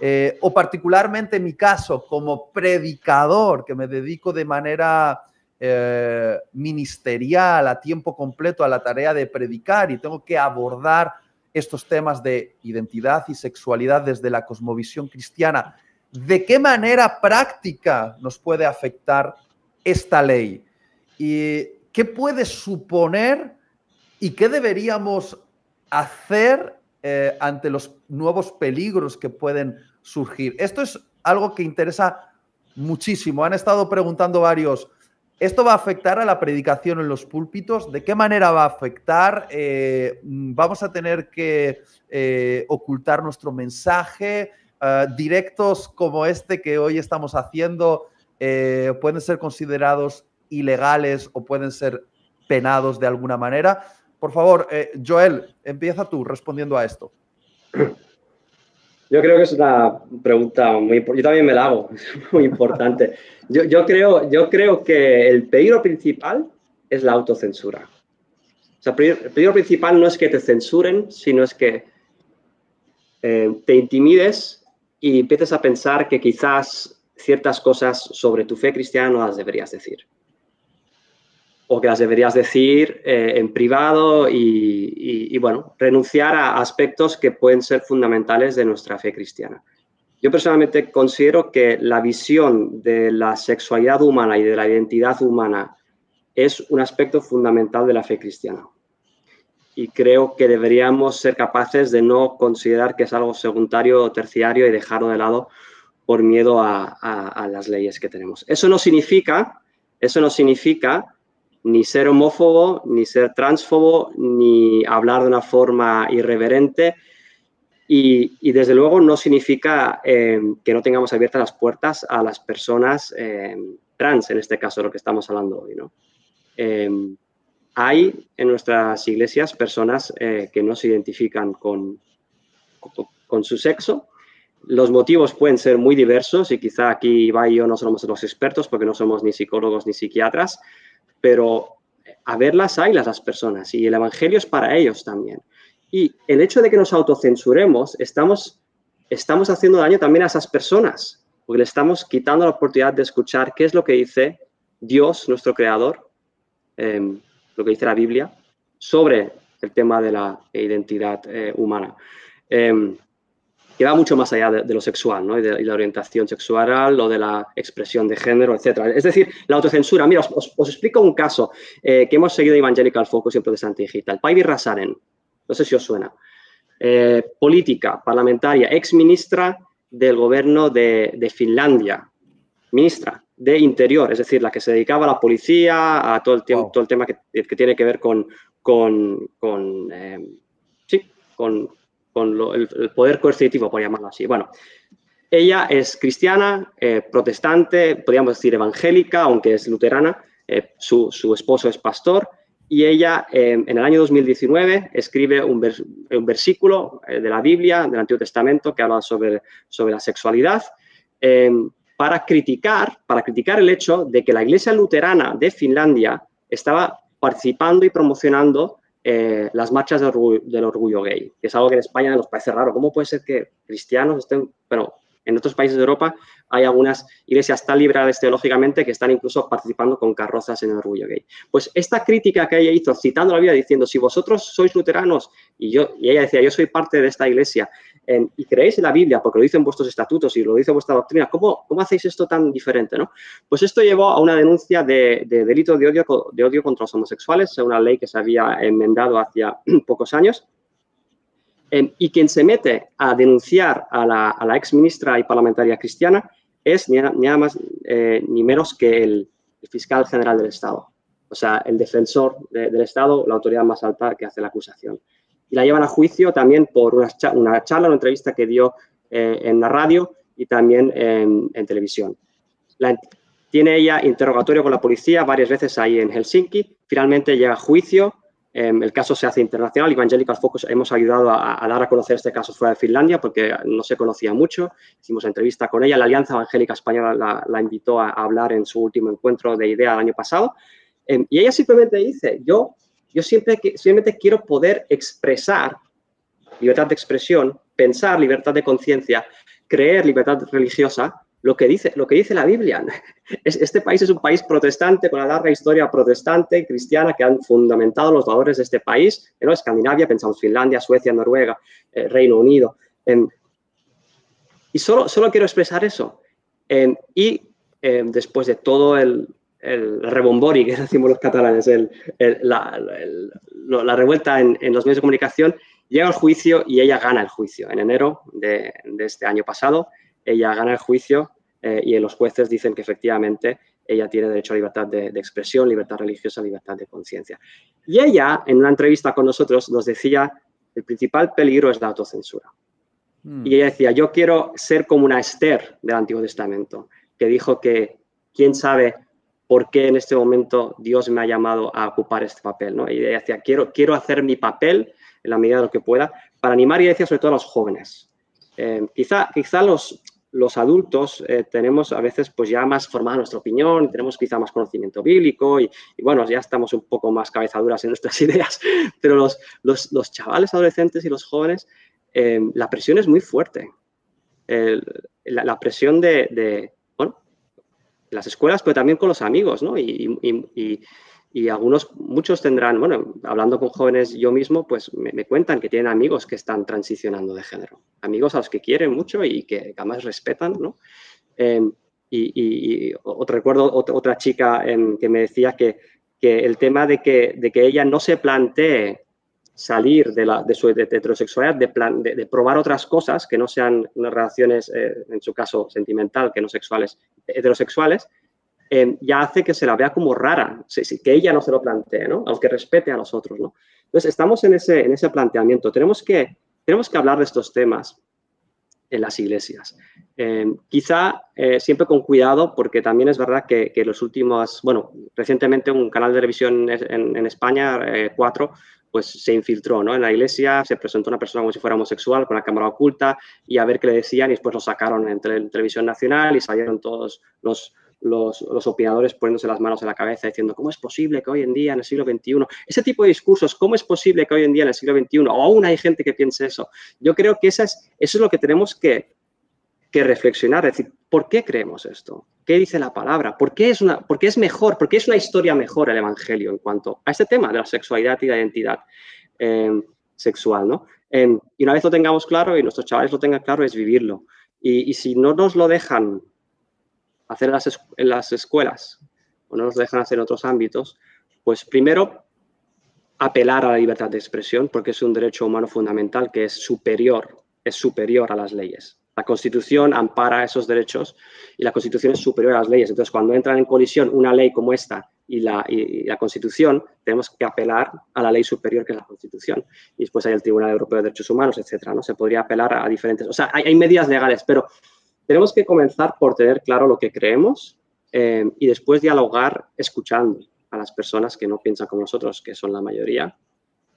Eh, o particularmente en mi caso, como predicador, que me dedico de manera eh, ministerial, a tiempo completo, a la tarea de predicar y tengo que abordar estos temas de identidad y sexualidad desde la cosmovisión cristiana. ¿De qué manera práctica nos puede afectar esta ley? ¿Y qué puede suponer ¿Y qué deberíamos hacer eh, ante los nuevos peligros que pueden surgir? Esto es algo que interesa muchísimo. Han estado preguntando varios, ¿esto va a afectar a la predicación en los púlpitos? ¿De qué manera va a afectar? Eh, ¿Vamos a tener que eh, ocultar nuestro mensaje? directos como este que hoy estamos haciendo pueden ser considerados ilegales o pueden ser penados de alguna manera. Por favor, eh, Joel, empieza tú respondiendo a esto. Yo creo que es una pregunta muy importante. Yo también me la hago, es muy importante. Yo, creo, yo creo que el peligro principal es la autocensura. O sea, el peligro principal no es que te censuren, sino es que eh, te intimides y empieces a pensar que quizás ciertas cosas sobre tu fe cristiana no las deberías decir. O que las deberías decir eh, en privado y, bueno, renunciar a aspectos que pueden ser fundamentales de nuestra fe cristiana. Yo personalmente considero que la visión de la sexualidad humana y de la identidad humana es un aspecto fundamental de la fe cristiana. Y creo que deberíamos ser capaces de no considerar que es algo secundario o terciario y dejarlo de lado por miedo a, las leyes que tenemos. Eso no significa, eso no significa ni ser homófobo, ni ser transfobo, ni hablar de una forma irreverente. Y, desde luego no significa eh, que no tengamos abiertas las puertas a las personas eh, trans, en este caso, lo que estamos hablando hoy. ¿no? Eh, hay en nuestras iglesias personas que no se identifican con, con su sexo los motivos pueden ser muy diversos y quizá aquí Iba y yo no somos los expertos porque no somos ni psicólogos ni psiquiatras, pero a verlas hay las personas y el Evangelio es para ellos también. Y el hecho de que nos autocensuremos, estamos, estamos haciendo daño también a esas personas, porque le estamos quitando la oportunidad de escuchar qué es lo que dice Dios, nuestro Creador, em, lo que dice la Biblia, sobre el tema de la identidad eh, humana. Em, que va mucho más allá de, lo sexual, ¿no? Y de, la orientación sexual o de la expresión de género, etc. Es decir, la autocensura. Mira, os, explico un caso eh, que hemos seguido Evangelical Focus y en Protestante Digital. Paivi Rasaren, no sé si os suena. Eh, política, parlamentaria, ex ministra del gobierno de, Finlandia, ministra de Interior, es decir, la que se dedicaba a la policía, a todo el, todo el tema que, tiene que ver con, con, con eh, sí, con con el, poder coercitivo, por llamarlo así. Bueno, ella es cristiana, eh, protestante, podríamos decir evangélica, aunque es luterana. Eh, su, esposo es pastor y ella eh, en el año 2019 escribe un, versículo de la Biblia, del Antiguo Testamento, que habla sobre, sobre la sexualidad, para, criticar, para criticar el hecho de que la Iglesia luterana de Finlandia estaba participando y promocionando eh, las marchas del orgullo, gay, que es algo que en España nos parece raro. ¿Cómo puede ser que cristianos estén, bueno, en otros países de Europa hay algunas iglesias tan liberales teológicamente que están incluso participando con carrozas en el orgullo gay. Pues esta crítica que ella hizo, citando la Biblia, diciendo, si vosotros sois luteranos, y, yo, y ella decía, yo soy parte de esta iglesia, y creéis en la Biblia porque lo dicen vuestros estatutos y lo dice vuestra doctrina, ¿cómo, cómo hacéis esto tan diferente? ¿no? Pues esto llevó a una denuncia de, delito de odio, de odio contra los homosexuales, una ley que se había enmendado hacía pocos años. Em, y quien se mete a denunciar a la, a la ex ministra y parlamentaria cristiana es ni, nada más eh, ni menos que el, fiscal general del Estado. O sea, el defensor del Estado, la autoridad más alta que hace la acusación y la llevan a juicio también por una, charla, una entrevista que dio eh, en la radio y también en, televisión. tiene ella interrogatorio con la policía varias veces ahí en Helsinki, finalmente llega a juicio, em, el caso se hace internacional, Evangelical Focus hemos ayudado a, dar a conocer este caso fuera de Finlandia porque no se conocía mucho, hicimos entrevista con ella, la Alianza Evangélica Española la, invitó a, hablar en su último encuentro de idea el año pasado, em, y ella simplemente dice, yo yo siempre, simplemente quiero poder expresar libertad de expresión, pensar libertad de conciencia, creer libertad religiosa, lo que dice, lo que dice la Biblia. Este país es un país protestante con una larga historia protestante y cristiana que han fundamentado los valores de este país. En Escandinavia, pensamos Finlandia, Suecia, Noruega, eh, Reino Unido. y solo, solo quiero expresar eso. y después de todo el, el rebombori, que decimos los catalanes, la, revuelta en, los medios de comunicación, llega al juicio y ella gana el juicio. En enero de, este año pasado, ella gana el juicio eh, y los jueces dicen que efectivamente ella tiene derecho a libertad de, expresión, libertad religiosa, libertad de conciencia. Y ella, en una entrevista con nosotros, nos decía, el principal peligro es la autocensura. Hmm. Y ella decía, yo quiero ser como una Esther del Antiguo Testamento, que dijo que, quién sabe por qué en este momento Dios me ha llamado a ocupar este papel. ¿no? Y decía, quiero, quiero hacer mi papel en la medida de lo que pueda para animar y decía sobre todo a los jóvenes. Eh, quizá, quizá los, los adultos eh, tenemos a veces pues ya más formada nuestra opinión, tenemos quizá más conocimiento bíblico y, bueno, ya estamos un poco más cabezaduras en nuestras ideas, pero los, los, los chavales adolescentes y los jóvenes, eh, la presión es muy fuerte. la, la, presión de, de, las escuelas, pero también con los amigos, ¿no? Y, y, algunos, muchos tendrán, bueno, hablando con jóvenes yo mismo, pues me, cuentan que tienen amigos que están transicionando de género, amigos a los que quieren mucho y que además respetan, ¿no? Em, y, otro, recuerdo otra, chica em, que me decía que, que el tema de que, de que ella no se plantee salir de, su heterosexualidad, de, probar otras cosas que no sean unas relaciones, eh, en su caso sentimental, que no sexuales, heterosexuales, eh, ya hace que se la vea como rara, que ella no se lo plantee, aunque respete a los otros. Entonces, estamos en ese, en ese planteamiento. Tenemos que, hablar de estos temas en las iglesias. Eh, quizá siempre con cuidado, porque también es verdad que, los últimos, bueno, recientemente un canal de televisión en, en España, cuatro, pues se infiltró ¿no? en la iglesia, se presentó una persona como si fuera homosexual con la cámara oculta y a ver qué le decían y después lo sacaron en, televisión nacional y salieron todos los, los, los, opinadores poniéndose las manos en la cabeza diciendo cómo es posible que hoy en día en el siglo XXI, ese tipo de discursos, cómo es posible que hoy en día en el siglo XXI, o aún hay gente que piense eso. Yo creo que esa es, eso es lo que tenemos que, que reflexionar, es decir, ¿por qué creemos esto? ¿Qué dice la palabra? ¿Por qué, es una, ¿Por qué es mejor? ¿Por qué es una historia mejor el Evangelio en cuanto a este tema de la sexualidad y la identidad em, sexual? ¿no? Em, y una vez lo tengamos claro y nuestros chavales lo tengan claro, es vivirlo. Y, si no nos lo dejan hacer en las, en las escuelas o no nos dejan hacer en otros ámbitos, pues primero apelar a la libertad de expresión, porque es un derecho humano fundamental que es superior, es superior a las leyes. La Constitución ampara esos derechos y la Constitución es superior a las leyes. Entonces, cuando entran en colisión una ley como esta y la, la Constitución, tenemos que apelar a la ley superior que es la Constitución. Y después hay el Tribunal Europeo de Derechos Humanos, etcétera. ¿no? Se podría apelar a diferentes... O sea, hay, medidas legales, pero tenemos que comenzar por tener claro lo que creemos eh, y después dialogar escuchando a las personas que no piensan como nosotros, que son la mayoría,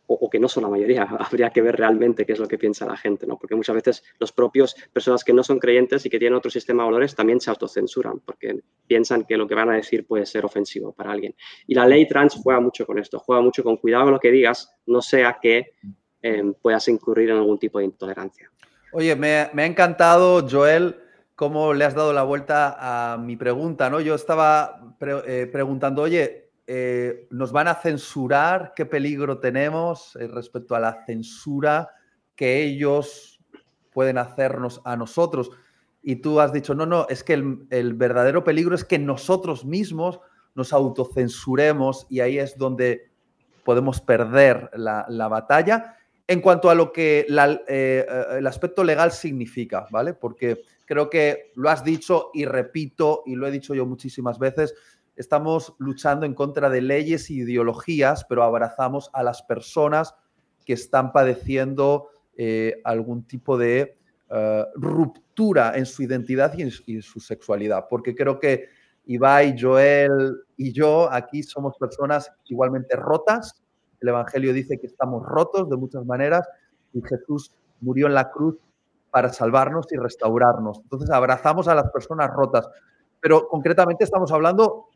o, que no son la mayoría, habría que ver realmente qué es lo que piensa la gente, ¿no? Porque muchas veces los propios personas que no son creyentes y que tienen otro sistema de valores también se autocensuran porque piensan que lo que van a decir puede ser ofensivo para alguien. Y la ley trans juega mucho con esto, juega mucho con cuidado con lo que digas, no sea que em, puedas incurrir en algún tipo de intolerancia. Oye, me, ha encantado, Joel, cómo le has dado la vuelta a mi pregunta, ¿no? Yo estaba eh, preguntando, oye, eh, nos van a censurar, qué peligro tenemos eh, respecto a la censura que ellos pueden hacernos a nosotros. Y tú has dicho, no, no, es que el, verdadero peligro es que nosotros mismos nos autocensuremos y ahí es donde podemos perder la, batalla en cuanto a lo que eh, el aspecto legal significa, ¿vale? Porque creo que lo has dicho y repito, y lo he dicho yo muchísimas veces, estamos luchando en contra de leyes e ideologías, pero abrazamos a las personas que están padeciendo eh, algún tipo de eh, ruptura en su identidad y en, su sexualidad. Porque creo que Ibai, Joel y yo aquí somos personas igualmente rotas. El Evangelio dice que estamos rotos de muchas maneras y Jesús murió en la cruz para salvarnos y restaurarnos. Entonces abrazamos a las personas rotas. Pero concretamente estamos hablando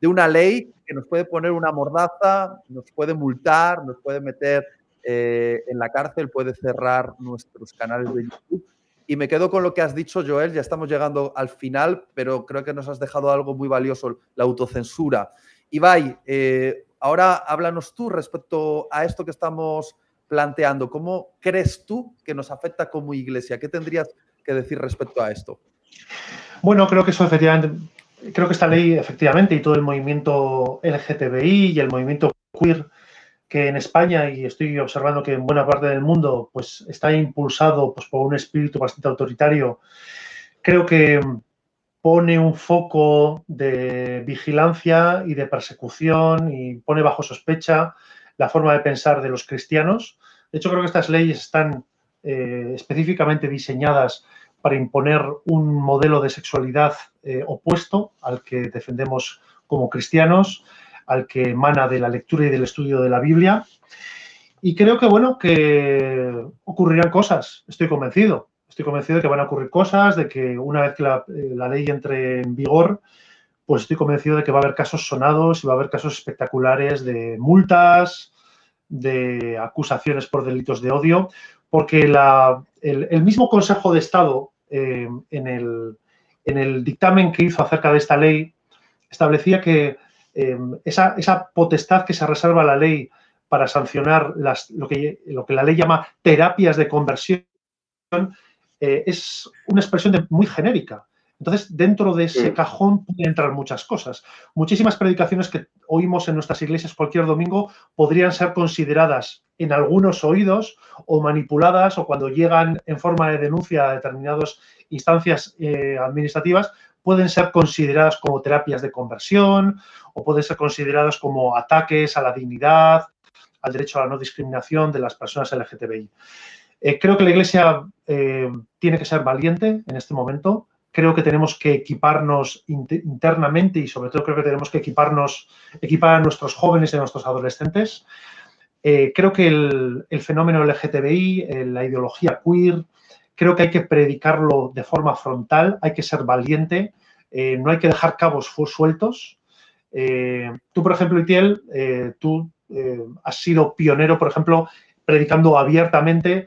de una ley que nos puede poner una mordaza, nos puede multar, nos puede meter eh, en la cárcel, puede cerrar nuestros canales de YouTube. Y me quedo con lo que has dicho, Joel, ya estamos llegando al final, pero creo que nos has dejado algo muy valioso, la autocensura. Ibai, eh, ahora háblanos tú respecto a esto que estamos planteando. ¿Cómo crees tú que nos afecta como iglesia? ¿Qué tendrías que decir respecto a esto? Bueno, creo que eso efectivamente creo que esta ley, efectivamente, y todo el movimiento LGTBI y el movimiento queer que en España, y estoy observando que en buena parte del mundo, pues está impulsado pues, por un espíritu bastante autoritario, creo que pone un foco de vigilancia y de persecución y pone bajo sospecha la forma de pensar de los cristianos. De hecho, creo que estas leyes están eh, específicamente diseñadas para imponer un modelo de sexualidad eh, opuesto al que defendemos como cristianos, al que emana de la lectura y del estudio de la Biblia. Y creo que, bueno, que ocurrirán cosas, estoy convencido. Estoy convencido de que van a ocurrir cosas, de que una vez que la, eh, la ley entre en vigor, pues estoy convencido de que va a haber casos sonados y va a haber casos espectaculares de multas, de acusaciones por delitos de odio, porque el, mismo Consejo de Estado, eh, en, el, dictamen que hizo acerca de esta ley, establecía que em, esa, esa, potestad que se reserva la ley para sancionar las, lo, que, lo, que, la ley llama terapias de conversión eh, es una expresión muy genérica. Entonces, dentro de ese cajón pueden entrar muchas cosas. Muchísimas predicaciones que oímos en nuestras iglesias cualquier domingo podrían ser consideradas en algunos oídos o manipuladas o cuando llegan en forma de denuncia a determinadas instancias eh, administrativas, pueden ser consideradas como terapias de conversión o pueden ser consideradas como ataques a la dignidad, al derecho a la no discriminación de las personas LGTBI. Eh, creo que la Iglesia eh, tiene que ser valiente en este momento creo que tenemos que equiparnos internamente y sobre todo creo que tenemos que equiparnos, equipar a nuestros jóvenes y a nuestros adolescentes. Eh, creo que el, fenómeno LGTBI, eh, la ideología queer, creo que hay que predicarlo de forma frontal, hay que ser valiente, eh, no hay que dejar cabos sueltos. tú, por ejemplo, Itiel, tú has sido pionero, por ejemplo, predicando abiertamente.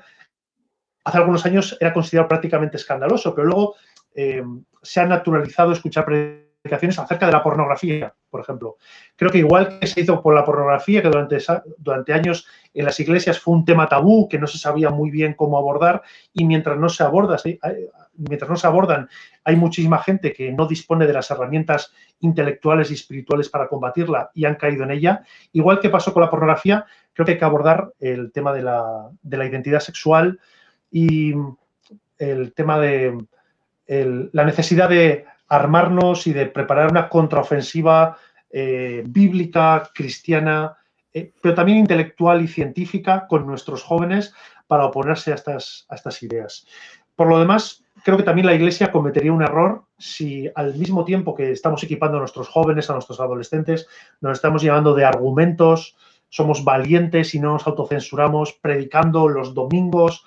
Hace algunos años era considerado prácticamente escandaloso, pero luego eh, se ha naturalizado escuchar predicaciones acerca de la pornografía, por ejemplo. Creo que igual que se hizo por la pornografía, que durante, años en las iglesias fue un tema tabú, que no se sabía muy bien cómo abordar, y mientras no se aborda, mientras no se abordan, hay muchísima gente que no dispone de las herramientas intelectuales y espirituales para combatirla y han caído en ella. Igual que pasó con la pornografía, creo que hay que abordar el tema de la identidad sexual y el tema de la necesidad de armarnos y de preparar una contraofensiva eh, bíblica, cristiana, eh, pero también intelectual y científica con nuestros jóvenes para oponerse a estas, a estas ideas. Por lo demás, creo que también la Iglesia cometería un error si al mismo tiempo que estamos equipando a nuestros jóvenes, a nuestros adolescentes, nos estamos llevando de argumentos, somos valientes y no nos autocensuramos, predicando los domingos,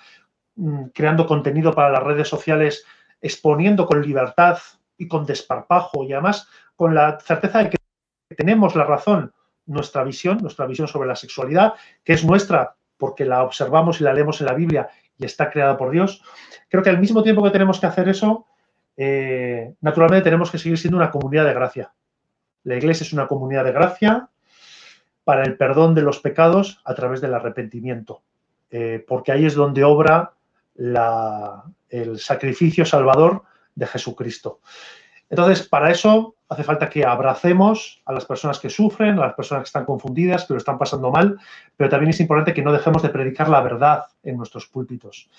mm, creando contenido para las redes sociales exponiendo con libertad y con desparpajo y además con la certeza de que tenemos la razón, nuestra visión, nuestra visión sobre la sexualidad, que es nuestra porque la observamos y la leemos en la Biblia y está creada por Dios. Creo que al mismo tiempo que tenemos que hacer eso, eh, naturalmente tenemos que seguir siendo una comunidad de gracia. La iglesia es una comunidad de gracia para el perdón de los pecados a través del arrepentimiento, eh, porque ahí es donde obra el sacrificio salvador de Jesucristo. Entonces, para eso hace falta que abracemos a las personas que sufren, a las personas que están confundidas, que lo están pasando mal, pero también es importante que no dejemos de predicar la verdad en nuestros púlpitos.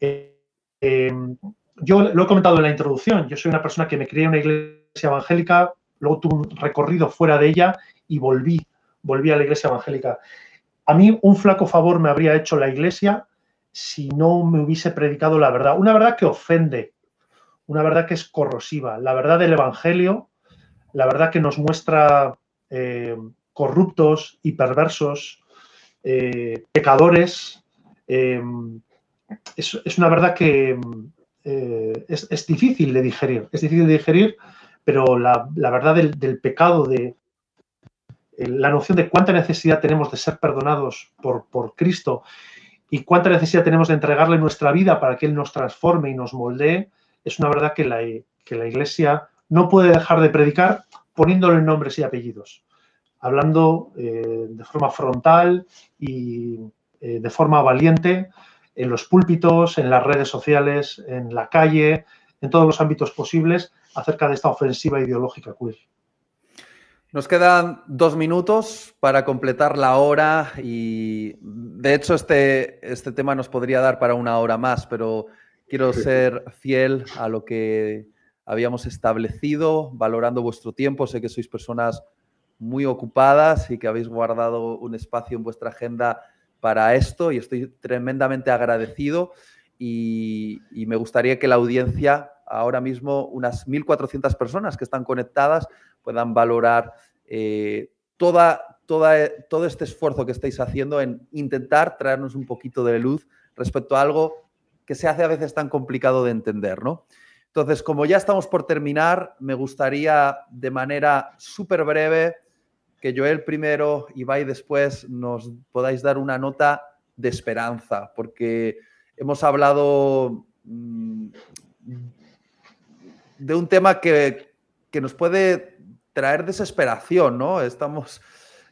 Eh, em, yo lo he comentado en la introducción, yo soy una persona que me crié en una iglesia evangélica, luego tuve un recorrido fuera de ella y volví, volví a la iglesia evangélica. A mí un flaco favor me habría hecho la iglesia si no me hubiese predicado la verdad. Una verdad que ofende, una verdad que es corrosiva, la verdad del Evangelio, la verdad que nos muestra eh, corruptos y perversos, eh, pecadores. Eh, es, una verdad que es, difícil de digerir, es difícil de digerir, pero la, verdad del, del, pecado, de la noción de cuánta necesidad tenemos de ser perdonados por, por Cristo y cuánta necesidad tenemos de entregarle nuestra vida para que Él nos transforme y nos moldee, es una verdad que la, que la Iglesia no puede dejar de predicar poniéndole nombres y apellidos, hablando eh, de forma frontal y eh, de forma valiente en los púlpitos, en las redes sociales, en la calle, en todos los ámbitos posibles acerca de esta ofensiva ideológica queer. Nos quedan dos minutos para completar la hora y de hecho este, este tema nos podría dar para una hora más, pero quiero ser fiel a lo que habíamos establecido, valorando vuestro tiempo. Sé que sois personas muy ocupadas y que habéis guardado un espacio en vuestra agenda para esto y estoy tremendamente agradecido y, y me gustaría que la audiencia, ahora mismo unas 1.400 personas que están conectadas, puedan valorar eh, toda, toda, todo este esfuerzo que estáis haciendo en intentar traernos un poquito de luz respecto a algo que se hace a veces tan complicado de entender, ¿no? Entonces, como ya estamos por terminar, me gustaría de manera súper breve que Joel primero y Vai después nos podáis dar una nota de esperanza, porque hemos hablado mm, de un tema que, que nos puede traer desesperación, ¿no? Estamos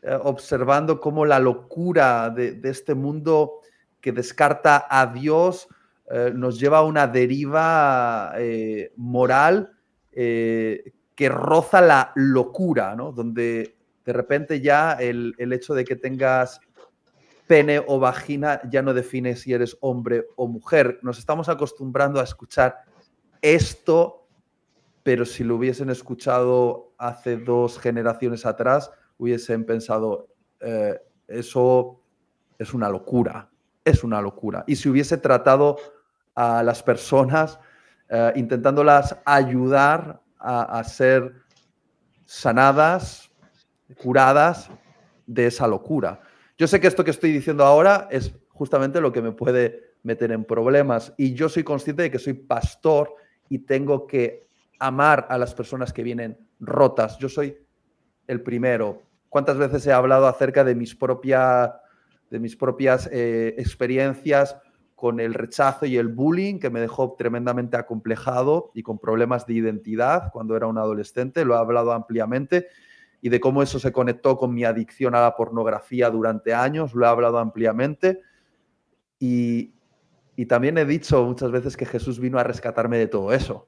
eh, observando cómo la locura de, este mundo que descarta a Dios eh, nos lleva a una deriva eh, moral que roza la locura, ¿no? Donde de repente ya el, el hecho de que tengas pene o vagina ya no define si eres hombre o mujer. Nos estamos acostumbrando a escuchar esto, pero si lo hubiesen escuchado hace dos generaciones atrás, hubiesen pensado, eh, eso es una locura, es una locura. Y si hubiese tratado a las personas eh, intentándolas ayudar a, a ser sanadas, curadas de esa locura. Yo sé que esto que estoy diciendo ahora es justamente lo que me puede meter en problemas y yo soy consciente de que soy pastor y tengo que amar a las personas que vienen rotas. Yo soy el primero. ¿Cuántas veces he hablado acerca de mis, de mis propias eh, experiencias con el rechazo y el bullying que me dejó tremendamente acomplejado y con problemas de identidad cuando era un adolescente? Lo he hablado ampliamente y de cómo eso se conectó con mi adicción a la pornografía durante años, lo he hablado ampliamente. Y, y también he dicho muchas veces que Jesús vino a rescatarme de todo eso.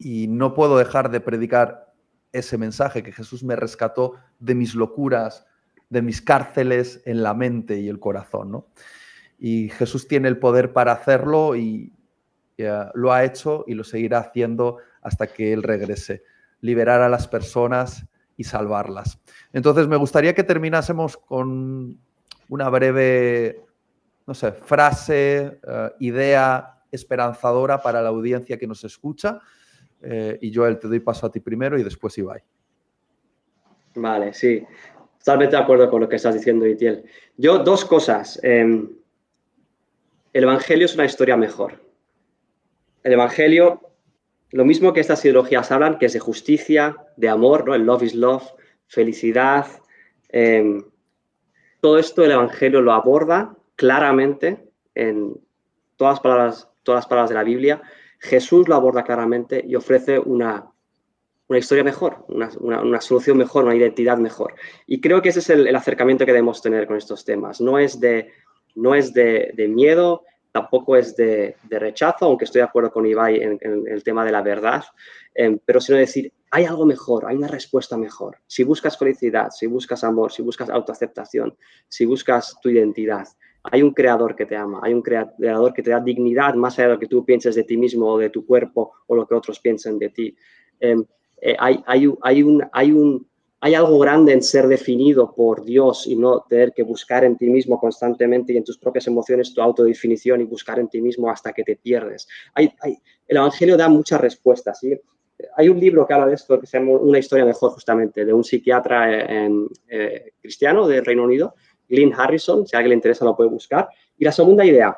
Y no puedo dejar de predicar ese mensaje, que Jesús me rescató de mis locuras, de mis cárceles en la mente y el corazón. ¿no? Y Jesús tiene el poder para hacerlo y lo ha hecho y lo seguirá haciendo hasta que Él regrese. Liberar a las personas y salvarlas. Entonces me gustaría que terminásemos con una breve no sé, frase, eh, idea esperanzadora para la audiencia que nos escucha. Eh, y Joel, te doy paso a ti primero y después Ibai. Vale, sí. Totalmente de acuerdo con lo que estás diciendo, Itiel. Yo, dos cosas. Em, el Evangelio es una historia mejor. El Evangelio, lo mismo que estas ideologías hablan, que es de justicia, de amor, ¿no? El love is love, felicidad. Em, todo esto el Evangelio lo aborda claramente en todas las palabras, todas las palabras de la Biblia. Jesús lo aborda claramente y ofrece una, una historia mejor, una, una, solución mejor, una identidad mejor. Y creo que ese es el, acercamiento que debemos tener con estos temas. No es de, no es de, miedo, tampoco es de, de, rechazo, aunque estoy de acuerdo con Ibai en, el tema de la verdad, eh, pero sino decir, hay algo mejor, hay una respuesta mejor. Si buscas felicidad, si buscas amor, si buscas autoaceptación, si buscas tu identidad, hay un creador que te ama, hay un creador que te da dignidad más allá de lo que tú pienses de ti mismo o de tu cuerpo o lo que otros piensen de ti. Em, eh, hay, hay, hay, un, hay, un, hay algo grande en ser definido por Dios y no tener que buscar en ti mismo constantemente y en tus propias emociones tu autodefinición y buscar en ti mismo hasta que te pierdes. Hay, el Evangelio da muchas respuestas. ¿sí? Hay un libro que habla de esto que se llama Una historia mejor, justamente, de un psiquiatra eh, cristiano del Reino Unido Lynn Harrison, si a alguien le interesa lo puede buscar. Y la segunda idea,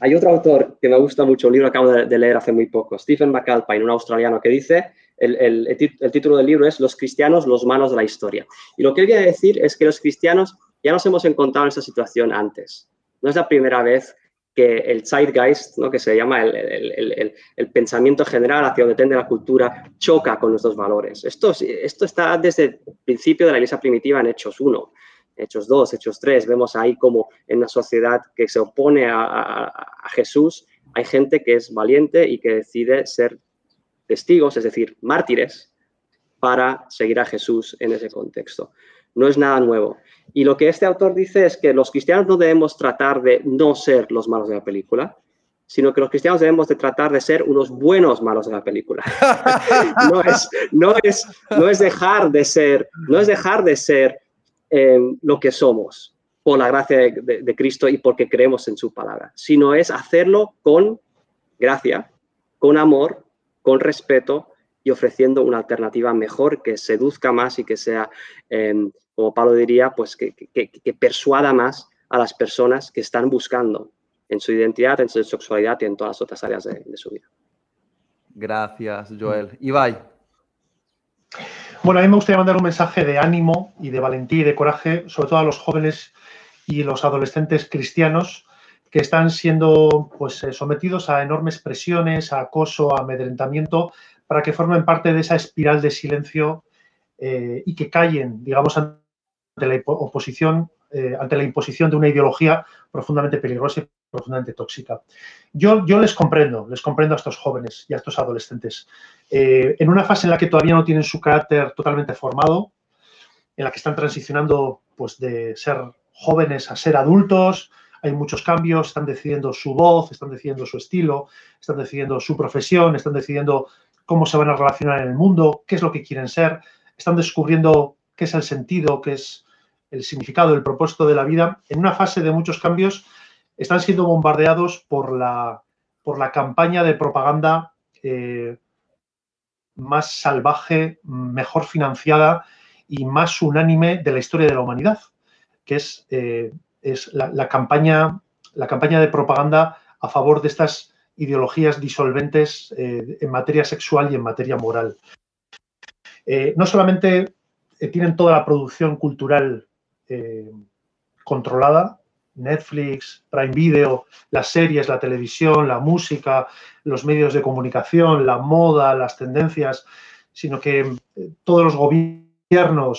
hay otro autor que me gusta mucho, un libro que acabo de, leer hace muy poco, Stephen McAlpine, un australiano, que dice, el, título del libro es Los cristianos, los malos de la historia. Y lo que él quiere decir es que los cristianos ya nos hemos encontrado en esta situación antes. No es la primera vez que el zeitgeist, ¿no? que se llama el, pensamiento general hacia donde tende la cultura, choca con nuestros valores. Esto, esto está desde el principio de la iglesia primitiva en Hechos 1. Hechos 2, Hechos 3, vemos ahí como en una sociedad que se opone a, Jesús, hay gente que es valiente y que decide ser testigos, es decir, mártires, para seguir a Jesús en ese contexto. No es nada nuevo. Y lo que este autor dice es que los cristianos no debemos tratar de no ser los malos de la película, sino que los cristianos debemos de tratar de ser unos buenos malos de la película. no, es, no, es, no es dejar de ser, no es dejar de ser lo que somos por la gracia de, Cristo y porque creemos en su palabra, sino es hacerlo con gracia, con amor, con respeto y ofreciendo una alternativa mejor que seduzca más y que sea, em, como Pablo diría, pues que, persuada más a las personas que están buscando en su identidad, en su sexualidad y en todas las otras áreas de, de su vida. Gracias, Joel. Ibai. Bueno, a mí me gustaría mandar un mensaje de ánimo y de valentía y de coraje, sobre todo a los jóvenes y los adolescentes cristianos que están siendo pues, eh, sometidos a enormes presiones, a acoso, a amedrentamiento para que formen parte de esa espiral de silencio eh, y que callen, digamos, ante la oposición, eh, ante la imposición de una ideología profundamente peligrosa y profundamente tóxica. Yo, les comprendo, les comprendo a estos jóvenes y a estos adolescentes. Eh, en una fase en la que todavía no tienen su carácter totalmente formado, en la que están transicionando pues, de ser jóvenes a ser adultos, hay muchos cambios, están decidiendo su voz, están decidiendo su estilo, están decidiendo su profesión, están decidiendo cómo se van a relacionar en el mundo, qué es lo que quieren ser, están descubriendo qué es el sentido, qué es el significado, el propósito de la vida. En una fase de muchos cambios, están siendo bombardeados por la, por la campaña de propaganda eh, más salvaje, mejor financiada y más unánime de la historia de la humanidad, que es, eh, es la, campaña, la campaña de propaganda a favor de estas ideologías disolventes eh, en materia sexual y en materia moral. No solamente tienen toda la producción cultural controlada, Netflix, Prime Video, las series, la televisión, la música, los medios de comunicación, la moda, las tendencias, sino que todos los gobiernos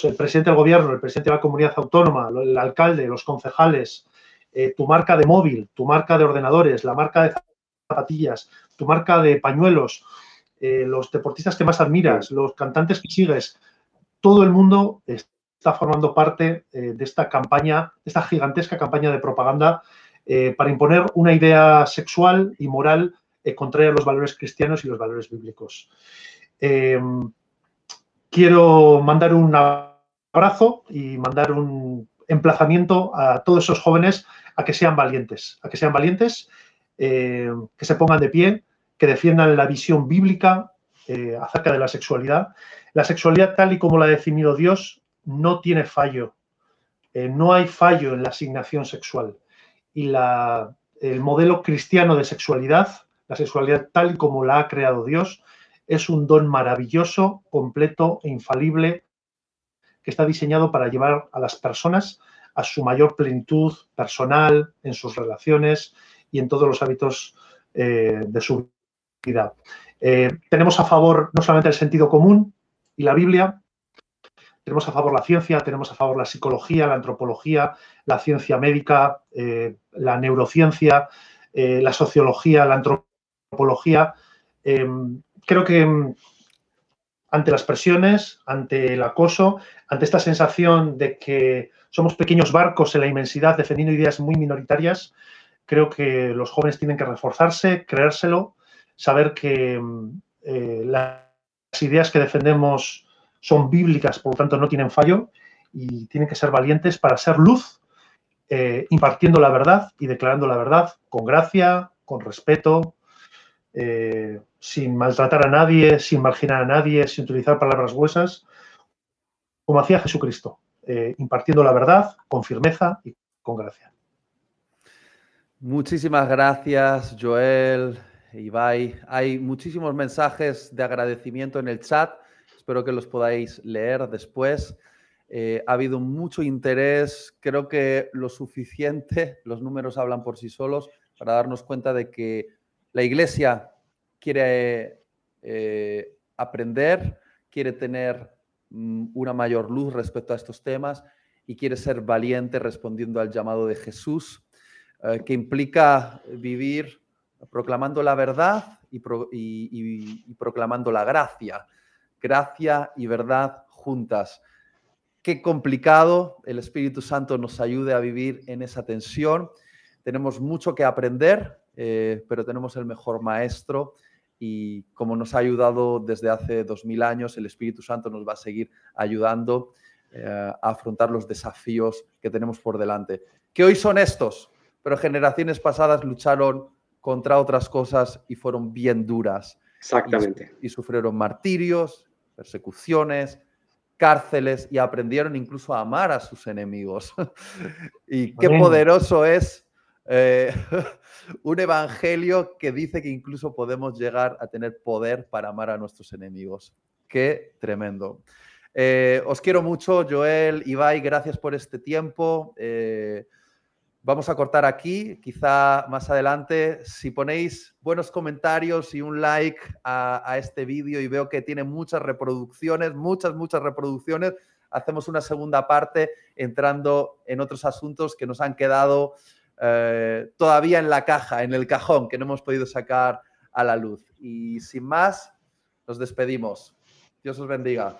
el presidente del gobierno, el presidente de la comunidad autónoma, el alcalde, los concejales, eh, tu marca de móvil, tu marca de ordenadores, la marca de zapatillas, tu marca de pañuelos, eh, los deportistas que más admiras, los cantantes que sigues, todo el mundo está formando parte eh, de esta campaña, de esta gigantesca campaña de propaganda para imponer una idea sexual y moral contraria a los valores cristianos y los valores bíblicos quiero mandar un abrazo y mandar un emplazamiento a todos esos jóvenes a que sean valientes, a que sean valientes, eh, que se pongan de pie, que defiendan la visión bíblica eh, acerca de la sexualidad. La sexualidad tal y como la ha definido Dios no tiene fallo. Eh, no hay fallo en la asignación sexual. Y el modelo cristiano de sexualidad, la sexualidad tal como la ha creado Dios, es un don maravilloso, completo e infalible que está diseñado para llevar a las personas a su mayor plenitud personal, en sus relaciones y en todos los hábitos eh, de su vida. Eh, tenemos a favor no solamente el sentido común y la Biblia, tenemos a favor la ciencia, tenemos a favor la psicología, la antropología, la ciencia médica, eh, la neurociencia, la sociología, la antropología. Creo que mm, ante las presiones, ante el acoso, ante esta sensación de que somos pequeños barcos en la inmensidad defendiendo ideas muy minoritarias, creo que los jóvenes tienen que reforzarse, creérselo, saber que mm, eh, las ideas que defendemos son bíblicas, por lo tanto no tienen fallo y tienen que ser valientes para ser luz, eh, impartiendo la verdad y declarando la verdad con gracia, con respeto, eh, sin maltratar a nadie, sin marginar a nadie, sin utilizar palabras huesas, como hacía Jesucristo, eh, impartiendo la verdad con firmeza y con gracia. Muchísimas gracias, Joel, Ibai. Hay muchísimos mensajes de agradecimiento en el chat. Espero que los podáis leer después. Eh, ha habido mucho interés, creo que lo suficiente, los números hablan por sí solos, para darnos cuenta de que la iglesia quiere eh, aprender, quiere tener mm, una mayor luz respecto a estos temas y quiere ser valiente respondiendo al llamado de Jesús, eh, que implica vivir proclamando la verdad y, proclamando la gracia. Gracia y verdad juntas. Qué complicado, el Espíritu Santo nos ayude a vivir en esa tensión. Tenemos mucho que aprender, eh, pero tenemos el mejor maestro y como nos ha ayudado desde hace dos mil años, el Espíritu Santo nos va a seguir ayudando eh, a afrontar los desafíos que tenemos por delante, que hoy son estos, pero generaciones pasadas lucharon contra otras cosas y fueron bien duras. Exactamente. Y, sufrieron martirios, persecuciones, cárceles y aprendieron incluso a amar a sus enemigos. y qué poderoso es eh, un evangelio que dice que incluso podemos llegar a tener poder para amar a nuestros enemigos. Qué tremendo. Eh, os quiero mucho, Joel, Ibai, gracias por este tiempo. Eh, Vamos a cortar aquí, quizá más adelante, si ponéis buenos comentarios y un like a, este vídeo y veo que tiene muchas reproducciones, muchas, muchas reproducciones, hacemos una segunda parte entrando en otros asuntos que nos han quedado eh, todavía en la caja, en el cajón, que no hemos podido sacar a la luz. Y sin más, nos despedimos. Dios os bendiga.